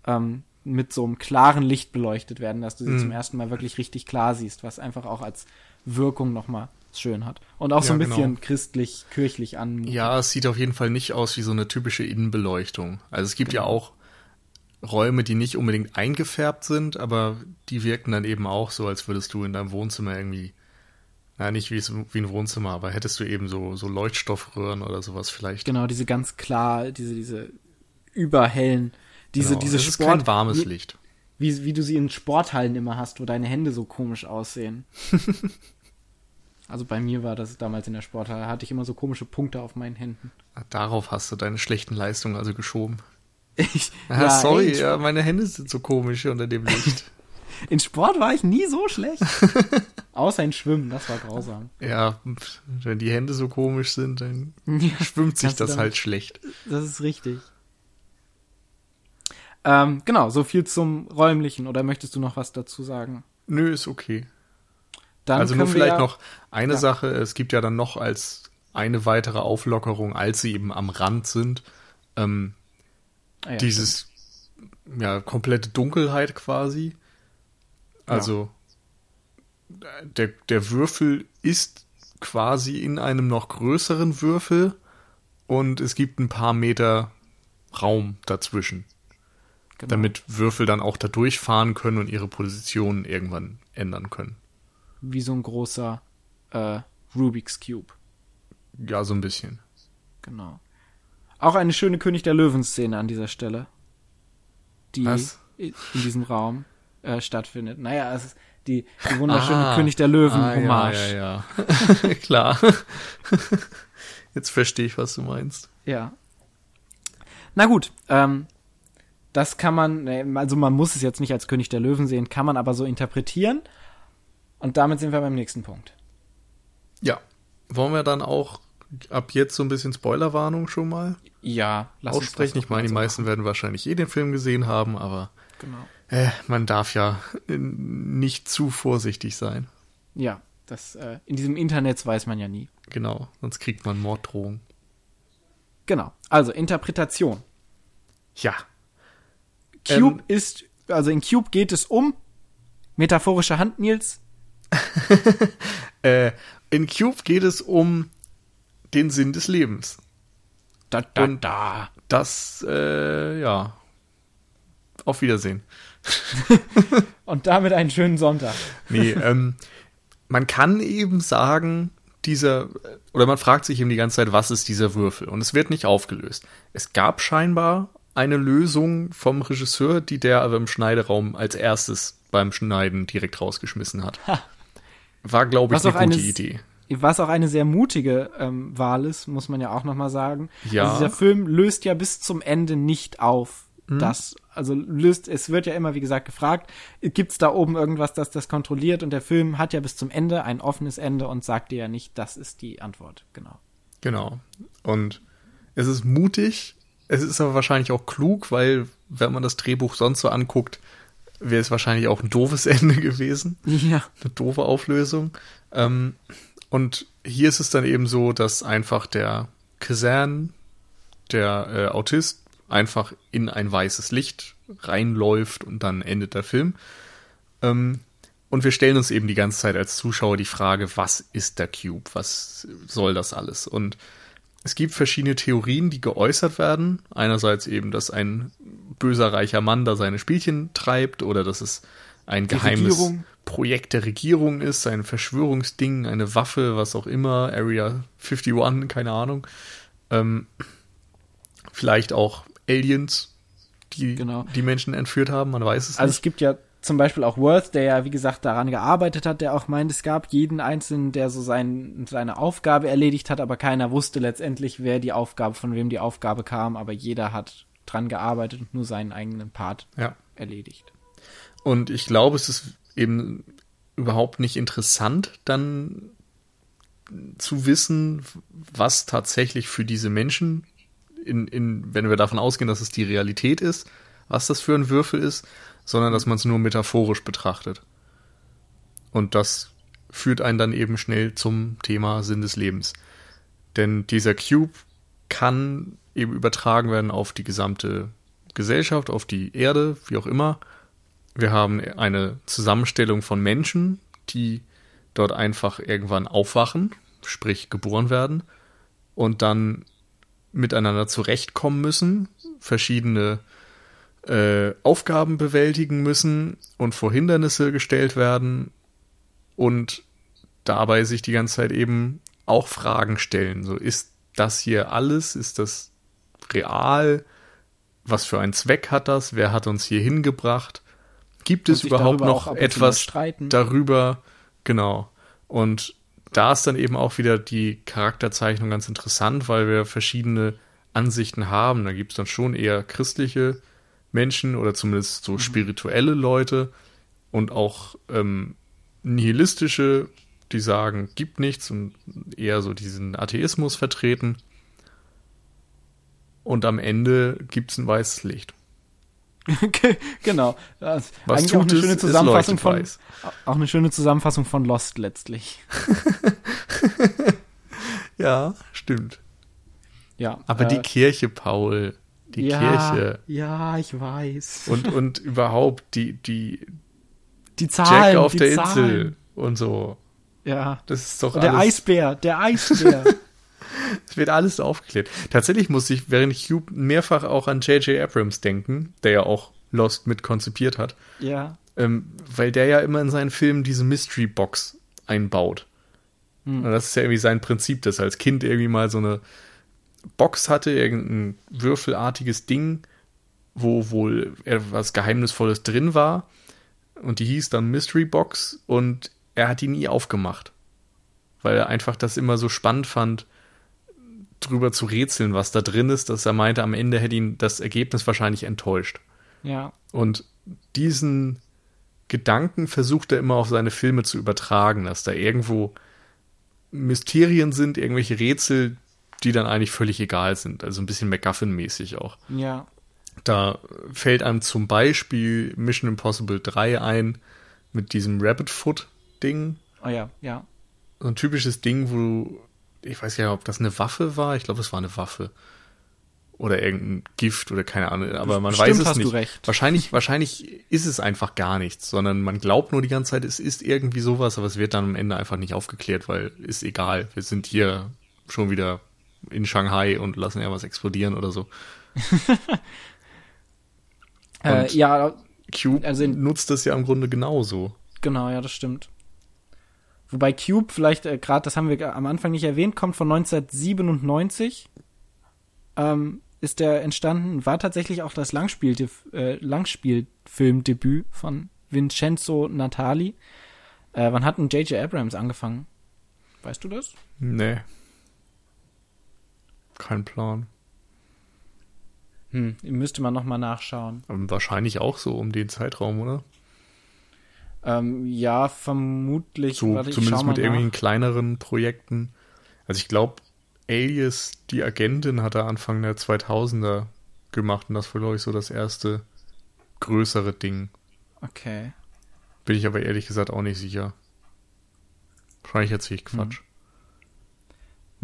ähm, mit so einem klaren Licht beleuchtet werden, dass du sie mhm. zum ersten Mal wirklich richtig klar siehst, was einfach auch als Wirkung nochmal schön hat. Und auch so ein ja, bisschen genau. christlich, kirchlich an. Ja, es sieht auf jeden Fall nicht aus wie so eine typische Innenbeleuchtung. Also es gibt genau. ja auch Räume, die nicht unbedingt eingefärbt sind, aber die wirken dann eben auch so, als würdest du in deinem Wohnzimmer irgendwie, na nicht wie, wie ein Wohnzimmer, aber hättest du eben so, so Leuchtstoffröhren oder sowas vielleicht. Genau, diese ganz klar, diese, diese überhellen, diese, genau, diese es Sport. Ist kein warmes Licht. Wie, wie du sie in Sporthallen immer hast, wo deine Hände so komisch aussehen. Also bei mir war das damals in der Sporthalle, hatte ich immer so komische Punkte auf meinen Händen. Ah, darauf hast du deine schlechten Leistungen also geschoben. Ich, ah, ja, sorry, ey, ja, meine Hände sind so komisch unter dem Licht. in Sport war ich nie so schlecht. Außer in Schwimmen, das war grausam. Ja, wenn die Hände so komisch sind, dann ja, schwimmt sich das halt schlecht. Das ist richtig. Ähm, genau, so viel zum räumlichen. Oder möchtest du noch was dazu sagen? Nö, ist okay. Dann also nur vielleicht ja, noch eine ja. Sache, es gibt ja dann noch als eine weitere Auflockerung, als sie eben am Rand sind, ähm, ah ja, dieses stimmt. ja komplette Dunkelheit quasi. Also der, der Würfel ist quasi in einem noch größeren Würfel und es gibt ein paar Meter Raum dazwischen. Genau. Damit Würfel dann auch da durchfahren können und ihre Position irgendwann ändern können. wie so ein großer äh, Rubik's Cube. Ja, so ein bisschen. Genau. Auch eine schöne König der Löwen-Szene an dieser Stelle. Die Was? in diesem Raum äh, stattfindet. Naja, es ist die, die wunderschöne ah, König der Löwen-Hommage. Ah, ja, ja, ja. Klar. Jetzt verstehe ich, was du meinst. Ja. Na gut, ähm, das kann man, also man muss es jetzt nicht als König der Löwen sehen, kann man aber so interpretieren. Und damit sind wir beim nächsten Punkt. Ja. Wollen wir dann auch ab jetzt so ein bisschen Spoilerwarnung schon mal ja, lass aussprechen? Ich meine, die meisten machen. werden wahrscheinlich eh den Film gesehen haben, aber genau. äh, man darf ja nicht zu vorsichtig sein. Ja, das äh, in diesem Internet weiß man ja nie. Genau, sonst kriegt man Morddrohungen. Genau. Also Interpretation. Ja. Cube ähm, ist, also in Cube geht es um metaphorische Hand, Nils. äh, in Cube geht es um den Sinn des Lebens. Da, da, Und da. Das, äh, ja. Auf Wiedersehen. Und damit einen schönen Sonntag. Nee, ähm, man kann eben sagen, dieser, oder man fragt sich eben die ganze Zeit, was ist dieser Würfel? Und es wird nicht aufgelöst. Es gab scheinbar eine Lösung vom Regisseur, die der aber im Schneideraum als erstes beim Schneiden direkt rausgeschmissen hat. Ha. War, glaube ich, eine gute eine, Idee. Was auch eine sehr mutige ähm, Wahl ist, muss man ja auch nochmal sagen. Ja. Also dieser Film löst ja bis zum Ende nicht auf, hm. das, also löst, es wird ja immer, wie gesagt, gefragt, gibt's da oben irgendwas, das das kontrolliert? Und der Film hat ja bis zum Ende ein offenes Ende und sagt dir ja nicht, das ist die Antwort. Genau. Genau. Und es ist mutig, es ist aber wahrscheinlich auch klug, weil, wenn man das Drehbuch sonst so anguckt, wäre es wahrscheinlich auch ein doofes Ende gewesen. Ja. Eine doofe Auflösung. Ähm, und hier ist es dann eben so, dass einfach der Kazan, der äh, Autist, einfach in ein weißes Licht reinläuft und dann endet der Film. Ähm, und wir stellen uns eben die ganze Zeit als Zuschauer die Frage, was ist der Cube? Was soll das alles? Und es gibt verschiedene Theorien, die geäußert werden. Einerseits eben, dass ein böser reicher Mann da seine Spielchen treibt oder dass es ein die geheimes Regierung. Projekt der Regierung ist, ein Verschwörungsding, eine Waffe, was auch immer, Area 51, keine Ahnung. Ähm, vielleicht auch Aliens, die genau. die Menschen entführt haben, man weiß es also nicht. Also es gibt ja zum Beispiel auch Worth, der ja, wie gesagt, daran gearbeitet hat, der auch meint, es gab jeden Einzelnen, der so sein, seine Aufgabe erledigt hat, aber keiner wusste letztendlich, wer die Aufgabe, von wem die Aufgabe kam, aber jeder hat dran gearbeitet und nur seinen eigenen Part ja. erledigt. Und ich glaube, es ist eben überhaupt nicht interessant, dann zu wissen, was tatsächlich für diese Menschen, in, in, wenn wir davon ausgehen, dass es die Realität ist, was das für ein Würfel ist, sondern dass man es nur metaphorisch betrachtet. Und das führt einen dann eben schnell zum Thema Sinn des Lebens. Denn dieser Cube kann eben übertragen werden auf die gesamte Gesellschaft, auf die Erde, wie auch immer. Wir haben eine Zusammenstellung von Menschen, die dort einfach irgendwann aufwachen, sprich geboren werden und dann miteinander zurechtkommen müssen, verschiedene äh, Aufgaben bewältigen müssen und vor Hindernisse gestellt werden und dabei sich die ganze Zeit eben auch Fragen stellen. So, ist das hier alles? Ist das real? Was für einen Zweck hat das? Wer hat uns hier hingebracht? Gibt es überhaupt noch etwas darüber? Genau. Und da ist dann eben auch wieder die Charakterzeichnung ganz interessant, weil wir verschiedene Ansichten haben. Da gibt es dann schon eher christliche Menschen oder zumindest so mhm. spirituelle Leute und auch ähm, nihilistische, die sagen, gibt nichts und eher so diesen Atheismus vertreten. Und am Ende gibt es ein weißes Licht. genau. Das Was eigentlich auch eine schöne Zusammenfassung von weiß. auch eine schöne Zusammenfassung von Lost letztlich. ja, stimmt. Ja. Aber äh, die Kirche, Paul, die ja, Kirche. Ja, ich weiß. Und, und überhaupt die, die, die Zahlen. Jack auf die der Zahlen. Insel und so. Ja. Das ist doch und Der Eisbär, der Eisbär. Es wird alles aufgeklärt. Tatsächlich muss ich während Cube mehrfach auch an J.J. Abrams denken, der ja auch Lost mit konzipiert hat. Ja. Ähm, weil der ja immer in seinen Filmen diese Mystery Box einbaut. Hm. Und das ist ja irgendwie sein Prinzip, dass er als Kind irgendwie mal so eine Box hatte, irgendein würfelartiges Ding, wo wohl etwas Geheimnisvolles drin war. Und die hieß dann Mystery Box und er hat die nie aufgemacht. Weil er einfach das immer so spannend fand, drüber zu rätseln, was da drin ist, dass er meinte, am Ende hätte ihn das Ergebnis wahrscheinlich enttäuscht. Ja. Und diesen Gedanken versucht er immer auf seine Filme zu übertragen, dass da irgendwo Mysterien sind, irgendwelche Rätsel, die dann eigentlich völlig egal sind. Also ein bisschen MacGuffin-mäßig auch. Ja. Da fällt einem zum Beispiel Mission Impossible 3 ein mit diesem Rabbit Foot-Ding. Oh ja, ja. So ein typisches Ding, wo ich weiß ja, ob das eine Waffe war. Ich glaube, es war eine Waffe. Oder irgendein Gift oder keine Ahnung. Aber man Stimmt, weiß es hast nicht. Du recht. Wahrscheinlich, wahrscheinlich ist es einfach gar nichts, sondern man glaubt nur die ganze Zeit, es ist irgendwie sowas, aber es wird dann am Ende einfach nicht aufgeklärt, weil ist egal. Wir sind hier schon wieder in Shanghai und lassen ja was explodieren oder so. äh, ja, Cube also nutzt das ja im Grunde genauso. Genau, ja, das stimmt. Wobei Cube vielleicht äh, gerade, das haben wir am Anfang nicht erwähnt, kommt von 1997. Ähm, ist der entstanden, war tatsächlich auch das Langspiel, äh, Langspielfilmdebüt von Vincenzo Natali. Äh, wann hat denn J.J. Abrams angefangen? Weißt du das? Nee. Kein Plan. Hm, müsste man nochmal nachschauen. Aber wahrscheinlich auch so um den Zeitraum, oder? Ähm, ja, vermutlich. So, Warte, zumindest mit irgendwelchen kleineren Projekten. Also ich glaube, Alias, die Agentin, hat er Anfang der 2000er gemacht und das war, glaube ich, so das erste größere Ding. Okay. Bin ich aber ehrlich gesagt auch nicht sicher. Wahrscheinlich erzähle ich Quatsch. Hm.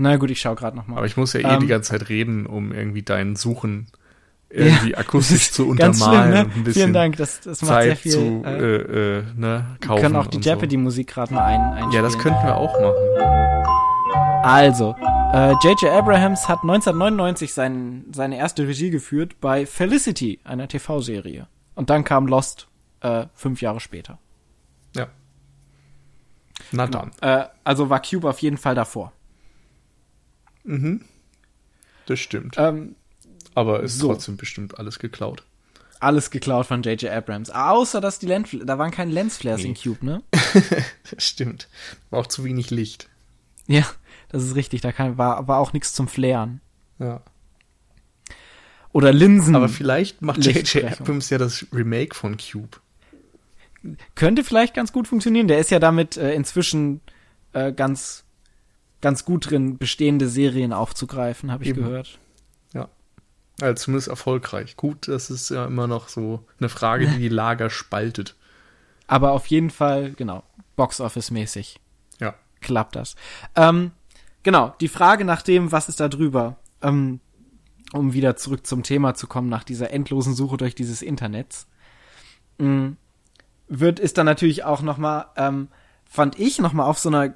Na gut, ich schaue gerade nochmal. Aber ich muss ja eh ähm, die ganze Zeit reden, um irgendwie deinen Suchen irgendwie ja, akustisch zu untermalen. Schlimm, ne? ein bisschen Vielen Dank, das, das macht Zeit sehr viel. Zu, äh, äh, ne, kaufen wir können auch die Jeopardy-Musik gerade mal ein, einspielen. Ja, das könnten wir auch machen. Also, J.J. Äh, Abrahams hat 1999 sein, seine erste Regie geführt bei Felicity, einer TV-Serie. Und dann kam Lost äh, fünf Jahre später. Ja. Na genau. dann. Äh, also war Cube auf jeden Fall davor. Mhm. Das stimmt. Ähm, aber ist so. trotzdem bestimmt alles geklaut. Alles geklaut von J.J. Abrams. Außer, dass die Lens, da waren keine Lensflares nee. in Cube, ne? das stimmt. War auch zu wenig Licht. Ja, das ist richtig. Da kann, war, war auch nichts zum Flären. Ja. Oder Linsen. Aber vielleicht macht J.J. Abrams ja das Remake von Cube. Könnte vielleicht ganz gut funktionieren. Der ist ja damit äh, inzwischen äh, ganz, ganz gut drin, bestehende Serien aufzugreifen, habe ich Eben. gehört. Also zumindest erfolgreich. Gut, das ist ja immer noch so eine Frage, die die Lager spaltet. Aber auf jeden Fall, genau, Box-Office-mäßig. Ja. Klappt das. Ähm, genau, die Frage nach dem, was ist da drüber, ähm, um wieder zurück zum Thema zu kommen, nach dieser endlosen Suche durch dieses Internets, mh, wird, ist dann natürlich auch noch mal, ähm, fand ich noch mal auf so einer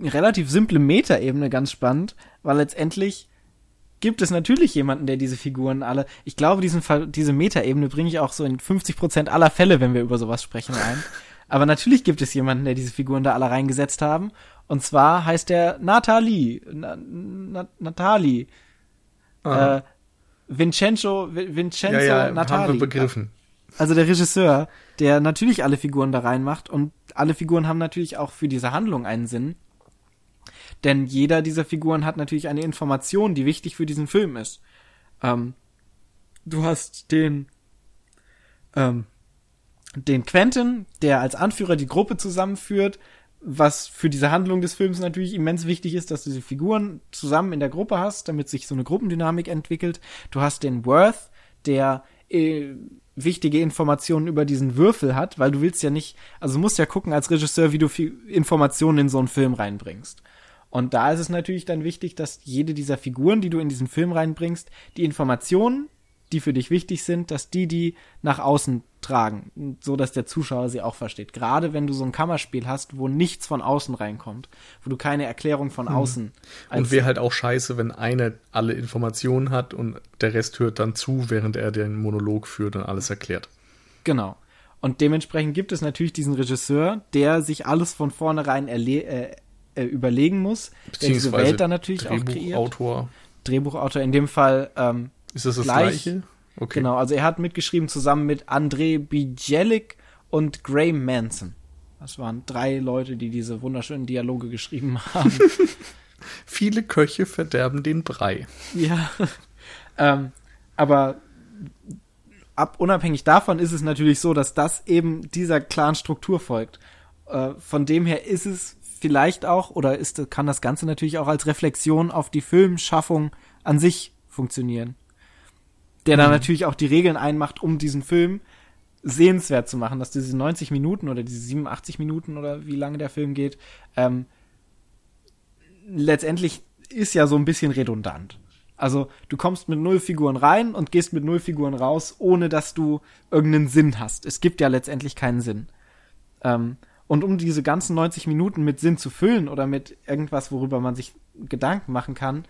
relativ simple Metaebene ganz spannend, weil letztendlich gibt es natürlich jemanden, der diese Figuren alle. Ich glaube, diesen Fall, diese Metaebene bringe ich auch so in 50 Prozent aller Fälle, wenn wir über sowas sprechen, ein. Aber natürlich gibt es jemanden, der diese Figuren da alle reingesetzt haben. Und zwar heißt der Nathalie. Na, Na, Natali. Äh, Vincenzo, Vincenzo ja, ja, Natali. Haben wir begriffen. Also der Regisseur, der natürlich alle Figuren da reinmacht und alle Figuren haben natürlich auch für diese Handlung einen Sinn. Denn jeder dieser Figuren hat natürlich eine Information, die wichtig für diesen Film ist. Ähm, du hast den, ähm, den Quentin, der als Anführer die Gruppe zusammenführt, was für diese Handlung des Films natürlich immens wichtig ist, dass du diese Figuren zusammen in der Gruppe hast, damit sich so eine Gruppendynamik entwickelt. Du hast den Worth, der äh, wichtige Informationen über diesen Würfel hat, weil du willst ja nicht, also musst ja gucken als Regisseur, wie du Informationen in so einen Film reinbringst. Und da ist es natürlich dann wichtig, dass jede dieser Figuren, die du in diesen Film reinbringst, die Informationen, die für dich wichtig sind, dass die die nach außen tragen, so dass der Zuschauer sie auch versteht. Gerade wenn du so ein Kammerspiel hast, wo nichts von außen reinkommt, wo du keine Erklärung von hm. außen. Hm. Und wäre halt auch scheiße, wenn einer alle Informationen hat und der Rest hört dann zu, während er den Monolog führt und alles erklärt. Genau. Und dementsprechend gibt es natürlich diesen Regisseur, der sich alles von vornherein äh, äh, überlegen muss, der diese Welt dann natürlich auch kreiert. Drehbuchautor. Drehbuchautor in dem Fall. Ähm, Ist das das gleich, gleiche? Okay. Genau, also er hat mitgeschrieben zusammen mit André Bijelik und Graham Manson. Das waren drei Leute, die diese wunderschönen Dialoge geschrieben haben. Viele Köche verderben den Brei. Ja. ähm, aber ab, unabhängig davon ist es natürlich so, dass das eben dieser klaren Struktur folgt. Äh, von dem her ist es vielleicht auch, oder ist, kann das Ganze natürlich auch als Reflexion auf die Filmschaffung an sich funktionieren. Der mhm. dann natürlich auch die Regeln einmacht, um diesen Film sehenswert zu machen, dass diese 90 Minuten oder diese 87 Minuten oder wie lange der Film geht, ähm, letztendlich ist ja so ein bisschen redundant. Also du kommst mit null Figuren rein und gehst mit null Figuren raus, ohne dass du irgendeinen Sinn hast. Es gibt ja letztendlich keinen Sinn. Ähm, und um diese ganzen 90 Minuten mit Sinn zu füllen oder mit irgendwas, worüber man sich Gedanken machen kann,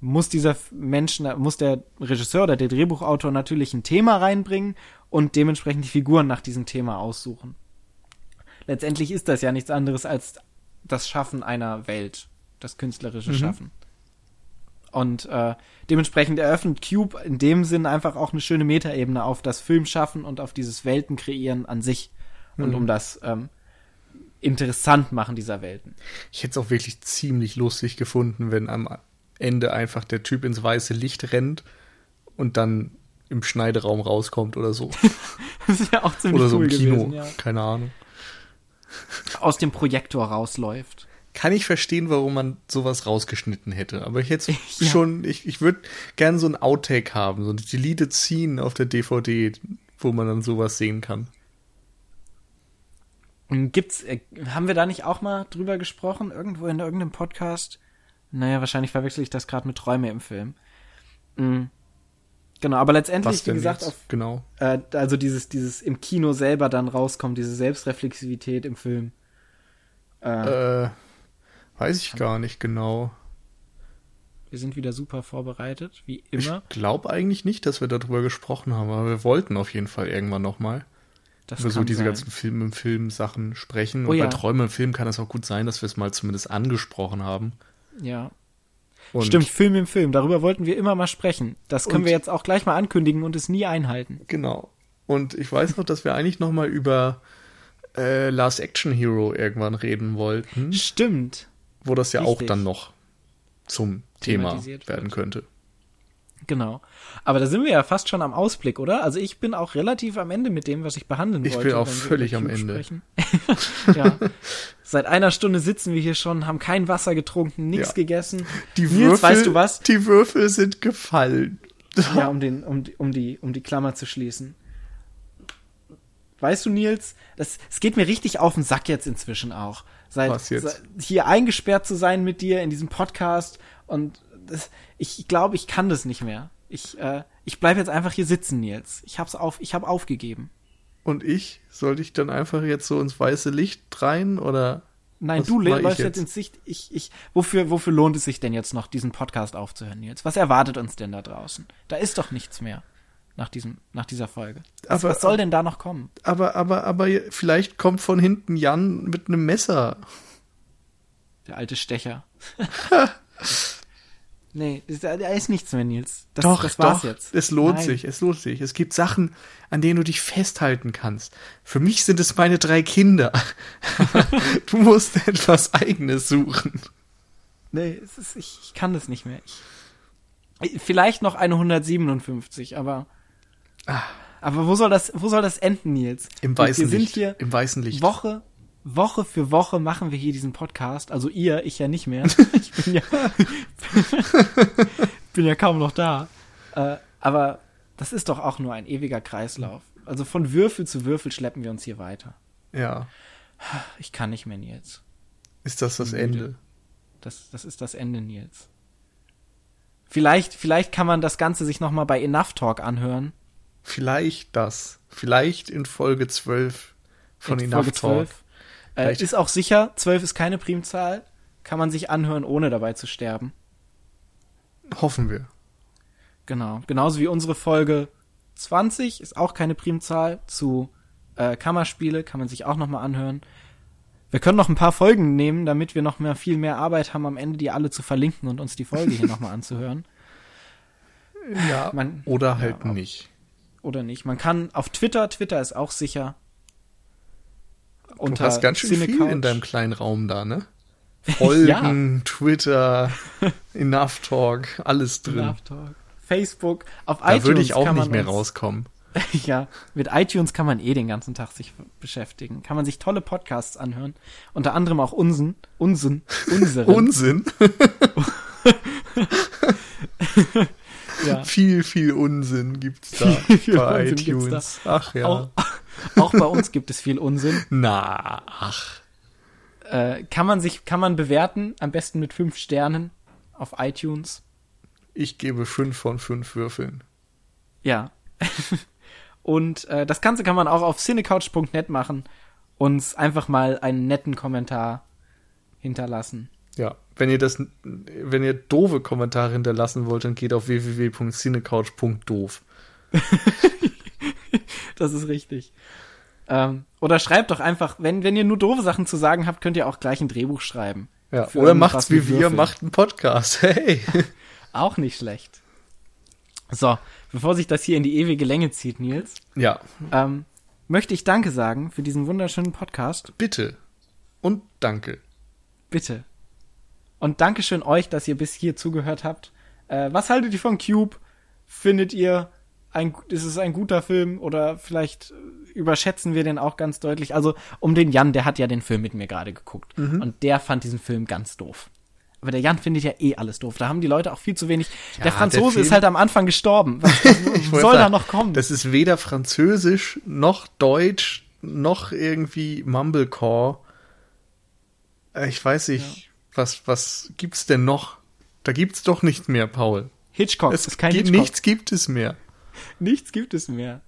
muss dieser Mensch, muss der Regisseur oder der Drehbuchautor natürlich ein Thema reinbringen und dementsprechend die Figuren nach diesem Thema aussuchen. Letztendlich ist das ja nichts anderes als das Schaffen einer Welt, das künstlerische mhm. Schaffen. Und äh, dementsprechend eröffnet Cube in dem Sinn einfach auch eine schöne Metaebene auf das Filmschaffen und auf dieses Weltenkreieren an sich. Mhm. Und um das ähm, interessant machen dieser Welten. Ich hätte es auch wirklich ziemlich lustig gefunden, wenn am Ende einfach der Typ ins weiße Licht rennt und dann im Schneideraum rauskommt oder so. das ist ja auch ziemlich Oder so cool im Kino, gewesen, ja. keine Ahnung. Aus dem Projektor rausläuft kann ich verstehen, warum man sowas rausgeschnitten hätte. Aber ich hätte ja. schon, ich, ich würde gerne so ein Outtake haben, so ein Deleted Scene auf der DVD, wo man dann sowas sehen kann. Gibt's, äh, haben wir da nicht auch mal drüber gesprochen, irgendwo in irgendeinem Podcast? Naja, wahrscheinlich verwechsel ich das gerade mit Träume im Film. Mhm. Genau, aber letztendlich, wie gesagt, auf, genau. Äh, also dieses, dieses im Kino selber dann rauskommt, diese Selbstreflexivität im Film. Äh, äh Weiß ich gar nicht genau. Wir sind wieder super vorbereitet, wie immer. Ich glaube eigentlich nicht, dass wir darüber gesprochen haben, aber wir wollten auf jeden Fall irgendwann nochmal über so diese sein. ganzen Film im Film Sachen sprechen. Oh, Und ja. bei Träume im Film kann es auch gut sein, dass wir es mal zumindest angesprochen haben. Ja. Und Stimmt, Film im Film. Darüber wollten wir immer mal sprechen. Das können wir jetzt auch gleich mal ankündigen und es nie einhalten. Genau. Und ich weiß noch, dass wir eigentlich noch mal über äh, Last Action Hero irgendwann reden wollten. Stimmt wo das ja Richtig. auch dann noch zum Thema werden könnte. Genau. Aber da sind wir ja fast schon am Ausblick, oder? Also ich bin auch relativ am Ende mit dem, was ich behandeln ich wollte. Ich bin auch völlig am Ende. ja. Seit einer Stunde sitzen wir hier schon, haben kein Wasser getrunken, nichts ja. gegessen. Die Nils, Würfel, weißt du was? Die Würfel sind gefallen. ja, um den, um, um die, um die Klammer zu schließen. Weißt du, Nils, das, es geht mir richtig auf den Sack jetzt inzwischen auch. Seit, seit hier eingesperrt zu sein mit dir in diesem Podcast und das, ich glaube, ich kann das nicht mehr. Ich, äh, ich bleibe jetzt einfach hier sitzen, Nils. Ich hab's auf, ich habe aufgegeben. Und ich? Sollte ich dann einfach jetzt so ins weiße Licht rein oder? Nein, du läufst jetzt? ins Licht. Ich, ich, wofür, wofür lohnt es sich denn jetzt noch, diesen Podcast aufzuhören, Nils? Was erwartet uns denn da draußen? Da ist doch nichts mehr nach diesem, nach dieser Folge. Was, aber, was soll denn da noch kommen? Aber, aber, aber vielleicht kommt von hinten Jan mit einem Messer. Der alte Stecher. nee, da ist nichts mehr, Nils. Das, doch, das war's doch, jetzt. Es lohnt Nein. sich, es lohnt sich. Es gibt Sachen, an denen du dich festhalten kannst. Für mich sind es meine drei Kinder. du musst etwas Eigenes suchen. Nee, es ist, ich, ich kann das nicht mehr. Ich, vielleicht noch eine 157, aber aber wo soll das, wo soll das enden, Nils? Im weißen wir sind Licht. Hier Im weißen Licht. Woche, Woche für Woche machen wir hier diesen Podcast. Also ihr, ich ja nicht mehr. ich bin ja, bin ja kaum noch da. Äh, aber das ist doch auch nur ein ewiger Kreislauf. Also von Würfel zu Würfel schleppen wir uns hier weiter. Ja. Ich kann nicht mehr, Nils. Ist das das Ende? Das, das ist das Ende, Nils. Vielleicht, vielleicht kann man das Ganze sich noch mal bei Enough Talk anhören. Vielleicht das. Vielleicht in Folge 12 von in Enough Talk. Äh, ist auch sicher, 12 ist keine Primzahl. Kann man sich anhören, ohne dabei zu sterben. Hoffen wir. Genau. Genauso wie unsere Folge 20 ist auch keine Primzahl zu Äh, Kammerspiele kann man sich auch nochmal anhören. Wir können noch ein paar Folgen nehmen, damit wir noch mehr, viel mehr Arbeit haben, am Ende die alle zu verlinken und uns die Folge hier nochmal anzuhören. Ja, man, oder halt ja, nicht. Oder nicht. Man kann auf Twitter, Twitter ist auch sicher. Du hast ganz schön Cinecouch. viel in deinem kleinen Raum da, ne? Folgen, ja. Twitter, Enough Talk, alles drin. Enough Talk. Facebook, auf da iTunes. Da würde ich auch nicht mehr rauskommen. ja, mit iTunes kann man eh den ganzen Tag sich beschäftigen. Kann man sich tolle Podcasts anhören. Unter anderem auch Unsinn. Unsinn. Unseren. Unsinn? ja. Viel, viel Unsinn gibt's da viel, viel bei Unsinn iTunes. Ach ja. Auch, auch bei uns gibt es viel Unsinn. Na, ach. Äh, kann man sich, kann man bewerten, am besten mit fünf Sternen auf iTunes. Ich gebe fünf von fünf Würfeln. Ja. Und äh, das Ganze kann man auch auf cinecouch.net machen. Uns einfach mal einen netten Kommentar hinterlassen. Ja, wenn ihr das, wenn ihr doofe Kommentare hinterlassen wollt, dann geht auf www.cinecouch.doof. das ist richtig. Ähm, oder schreibt doch einfach, wenn, wenn ihr nur doofe Sachen zu sagen habt, könnt ihr auch gleich ein Drehbuch schreiben. Ja, oder macht's wie wir, macht einen Podcast. Hey. auch nicht schlecht. So, bevor sich das hier in die ewige Länge zieht, Nils. Ja. Ähm, möchte ich Danke sagen für diesen wunderschönen Podcast. Bitte. Und danke. Bitte. Und Dankeschön euch, dass ihr bis hier zugehört habt. Äh, was haltet ihr von Cube? Findet ihr, ein, ist es ein guter Film oder vielleicht überschätzen wir den auch ganz deutlich? Also um den Jan, der hat ja den Film mit mir gerade geguckt mhm. und der fand diesen Film ganz doof. Aber der Jan findet ja eh alles doof. Da haben die Leute auch viel zu wenig. Ja, der Franzose der ist halt am Anfang gestorben. Was, was soll da noch kommen? Das ist weder Französisch noch Deutsch noch irgendwie Mumblecore. Äh, ich weiß nicht. Ja was, was gibt's denn noch? Da gibt's doch nichts mehr, Paul. Hitchcock es ist kein gibt, Hitchcock. Nichts gibt es mehr. Nichts gibt es mehr.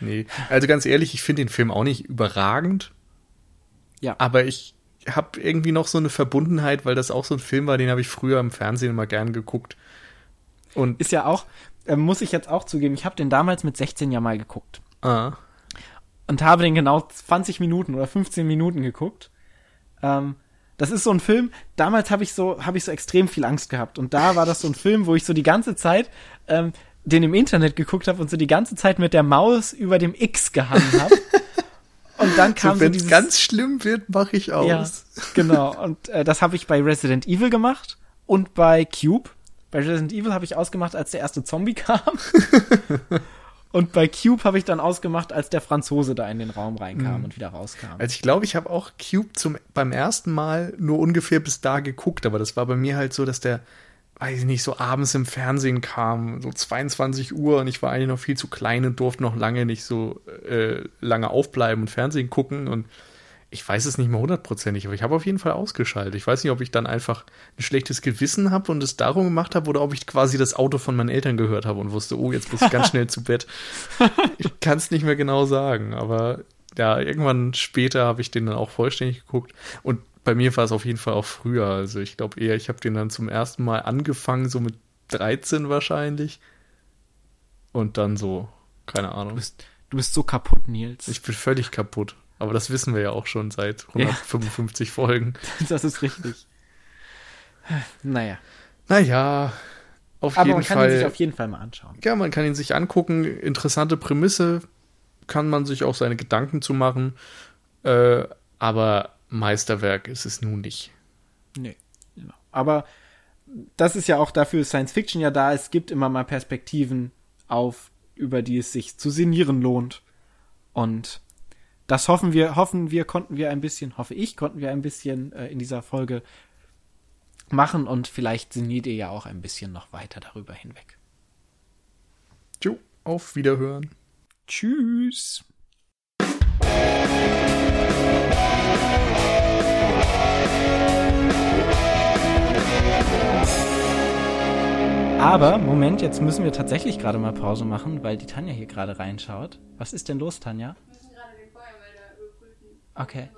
Nee, also ganz ehrlich, ich finde den Film auch nicht überragend. Ja. Aber ich habe irgendwie noch so eine Verbundenheit, weil das auch so ein Film war, den habe ich früher im Fernsehen immer gern geguckt. Und ist ja auch, äh, muss ich jetzt auch zugeben, ich habe den damals mit 16 ja mal geguckt. Ah. Und habe den genau 20 Minuten oder 15 Minuten geguckt. Ähm, das ist so ein Film, damals habe ich so, habe ich so extrem viel Angst gehabt. Und da war das so ein Film, wo ich so die ganze Zeit ähm, den im Internet geguckt habe und so die ganze Zeit mit der Maus über dem X gehangen habe. Und dann kam so, wenn es so ganz schlimm wird, mache ich aus. Ja, genau. Und äh, das habe ich bei Resident Evil gemacht und bei Cube. Bei Resident Evil habe ich ausgemacht, als der erste Zombie kam. Und bei Cube habe ich dann ausgemacht, als der Franzose da in den Raum reinkam mhm. und wieder rauskam. Also ich glaube, ich habe auch Cube zum, beim ersten Mal nur ungefähr bis da geguckt, aber das war bei mir halt so, dass der, weiß ich nicht, so abends im Fernsehen kam, so 22 Uhr und ich war eigentlich noch viel zu klein und durfte noch lange nicht so äh, lange aufbleiben und Fernsehen gucken und ich weiß es nicht mehr hundertprozentig, aber ich habe auf jeden Fall ausgeschaltet. Ich weiß nicht, ob ich dann einfach ein schlechtes Gewissen habe und es darum gemacht habe oder ob ich quasi das Auto von meinen Eltern gehört habe und wusste, oh, jetzt muss ich ganz schnell zu Bett. Ich kann es nicht mehr genau sagen, aber ja, irgendwann später habe ich den dann auch vollständig geguckt und bei mir war es auf jeden Fall auch früher. Also ich glaube eher, ich habe den dann zum ersten Mal angefangen, so mit 13 wahrscheinlich. Und dann so, keine Ahnung. Du bist, du bist so kaputt, Nils. Ich bin völlig kaputt. Aber das wissen wir ja auch schon seit 155 ja. Folgen. Das ist richtig. Naja. Naja, auf Aber jeden man kann Fall, ihn sich auf jeden Fall mal anschauen. Ja, man kann ihn sich angucken. Interessante Prämisse. Kann man sich auch seine Gedanken zu machen. Äh, aber Meisterwerk ist es nun nicht. Nee. Genau. Aber das ist ja auch dafür Science Fiction ja da. Es gibt immer mal Perspektiven auf, über die es sich zu sinnieren lohnt. Und das hoffen wir, hoffen wir, konnten wir ein bisschen, hoffe ich, konnten wir ein bisschen äh, in dieser Folge machen und vielleicht sinniert ihr ja auch ein bisschen noch weiter darüber hinweg. Tschüss, auf Wiederhören. Tschüss. Aber, Moment, jetzt müssen wir tatsächlich gerade mal Pause machen, weil die Tanja hier gerade reinschaut. Was ist denn los, Tanja? Okay.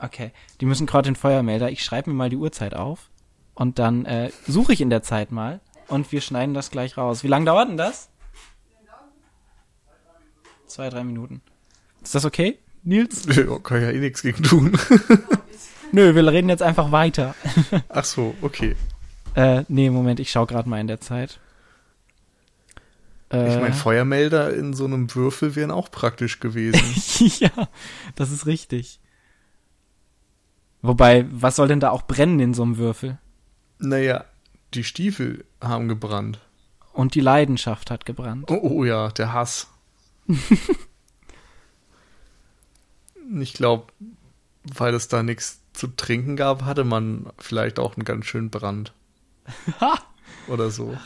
Okay, die müssen gerade den Feuermelder. Ich schreibe mir mal die Uhrzeit auf und dann äh, suche ich in der Zeit mal und wir schneiden das gleich raus. Wie lange dauert denn das? Zwei, drei Minuten. Ist das okay, Nils? Ja, kann ja eh nichts gegen tun. Nö, wir reden jetzt einfach weiter. Ach so, okay. Äh, nee, Moment, ich schau gerade mal in der Zeit. Äh, ich meine, Feuermelder in so einem Würfel wären auch praktisch gewesen. ja, das ist richtig. Wobei, was soll denn da auch brennen in so einem Würfel? Naja, die Stiefel haben gebrannt. Und die Leidenschaft hat gebrannt. Oh, oh ja, der Hass. Ich glaube, weil es da nichts zu trinken gab, hatte man vielleicht auch einen ganz schönen Brand. Oder so.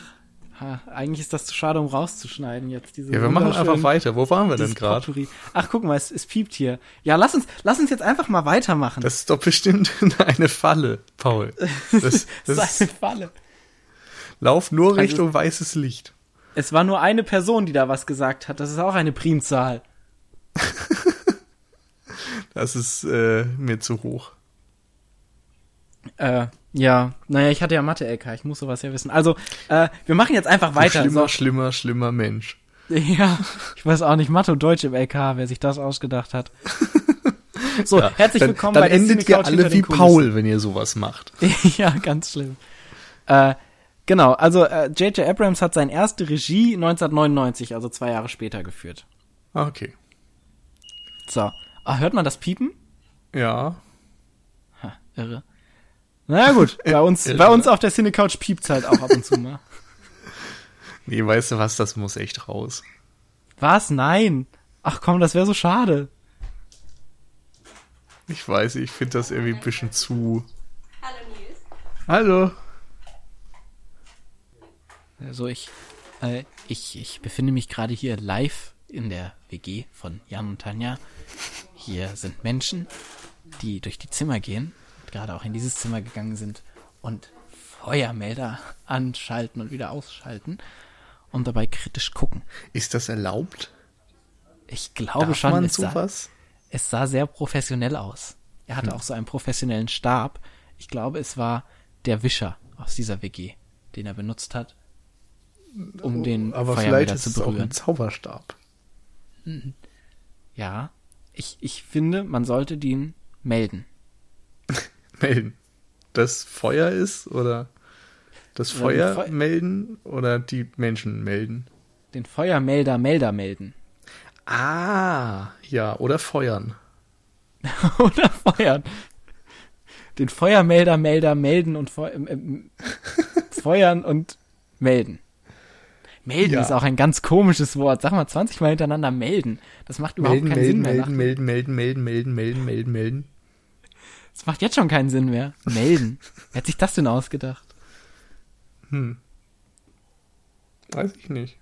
Ha, eigentlich ist das zu schade, um rauszuschneiden jetzt. Diese ja, wir machen einfach weiter. Wo waren wir denn gerade? Ach, guck mal, es, es piept hier. Ja, lass uns, lass uns jetzt einfach mal weitermachen. Das ist doch bestimmt eine Falle, Paul. Das, das, ist eine Falle. Lauf nur also, Richtung weißes Licht. Es war nur eine Person, die da was gesagt hat. Das ist auch eine Primzahl. das ist äh, mir zu hoch. Äh, ja, naja, ich hatte ja Mathe-LK, ich muss sowas ja wissen. Also, äh, wir machen jetzt einfach weiter. Schlimmer, so. schlimmer, schlimmer Mensch. Ja, ich weiß auch nicht, Mathe und Deutsch im LK, wer sich das ausgedacht hat. So, ja, herzlich dann, willkommen dann bei endet ihr alle wie Paul, wenn ihr sowas macht. ja, ganz schlimm. Äh, genau, also J.J. Äh, Abrams hat seine erste Regie 1999, also zwei Jahre später geführt. Ah, okay. So. Ah, hört man das Piepen? Ja. Ha, irre. Na gut, bei uns, bei uns auf der Cinecouch piept's halt auch ab und zu mal. Nee, weißt du was, das muss echt raus. Was? Nein. Ach komm, das wäre so schade. Ich weiß, ich finde das irgendwie ein bisschen zu. Hallo Nils. Hallo. Also ich, äh, ich, ich befinde mich gerade hier live in der WG von Jan und Tanja. Hier sind Menschen, die durch die Zimmer gehen gerade auch in dieses Zimmer gegangen sind und Feuermelder anschalten und wieder ausschalten und dabei kritisch gucken. Ist das erlaubt? Ich glaube Darf schon. Man es? Sah, es sah sehr professionell aus. Er hatte hm. auch so einen professionellen Stab. Ich glaube, es war der Wischer aus dieser WG, den er benutzt hat, um den Aber Feuermelder vielleicht ist zu berühren. Es auch ein Zauberstab. Mhm. Ja, ich, ich finde, man sollte den melden melden? Das Feuer ist oder das Feuer Feu melden oder die Menschen melden? Den Feuermelder Melder melden. Ah, ja, oder feuern. oder feuern. Den Feuermelder Melder melden und Feu äh, feuern und melden. Melden ja. ist auch ein ganz komisches Wort. Sag mal 20 Mal hintereinander melden. Das macht überhaupt melden, keinen melden, Sinn mehr. Melden, melden, melden, melden, melden, melden, melden, melden. Das macht jetzt schon keinen Sinn mehr. Melden. Wer hat sich das denn ausgedacht? Hm. Weiß ich nicht.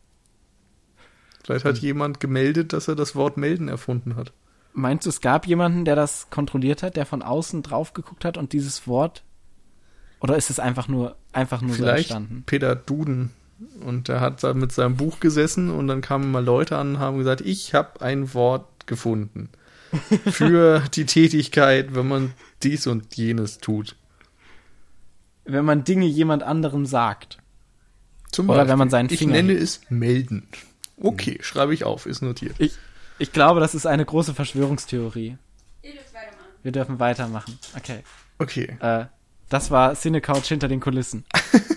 Vielleicht hat hm. jemand gemeldet, dass er das Wort melden erfunden hat. Meinst du, es gab jemanden, der das kontrolliert hat, der von außen drauf geguckt hat und dieses Wort? Oder ist es einfach nur, einfach nur Vielleicht so entstanden? Peter Duden. Und der hat da mit seinem Buch gesessen und dann kamen mal Leute an und haben gesagt, ich habe ein Wort gefunden für die Tätigkeit, wenn man dies und jenes tut. Wenn man Dinge jemand anderem sagt. Zum Oder Beispiel, wenn man seinen Finger. Ich nenne es melden. Okay, schreibe ich auf, ist notiert. Ich, ich glaube, das ist eine große Verschwörungstheorie. Ihr dürft weitermachen. Wir dürfen weitermachen. Okay. Okay. Äh, das war Cinecouch hinter den Kulissen.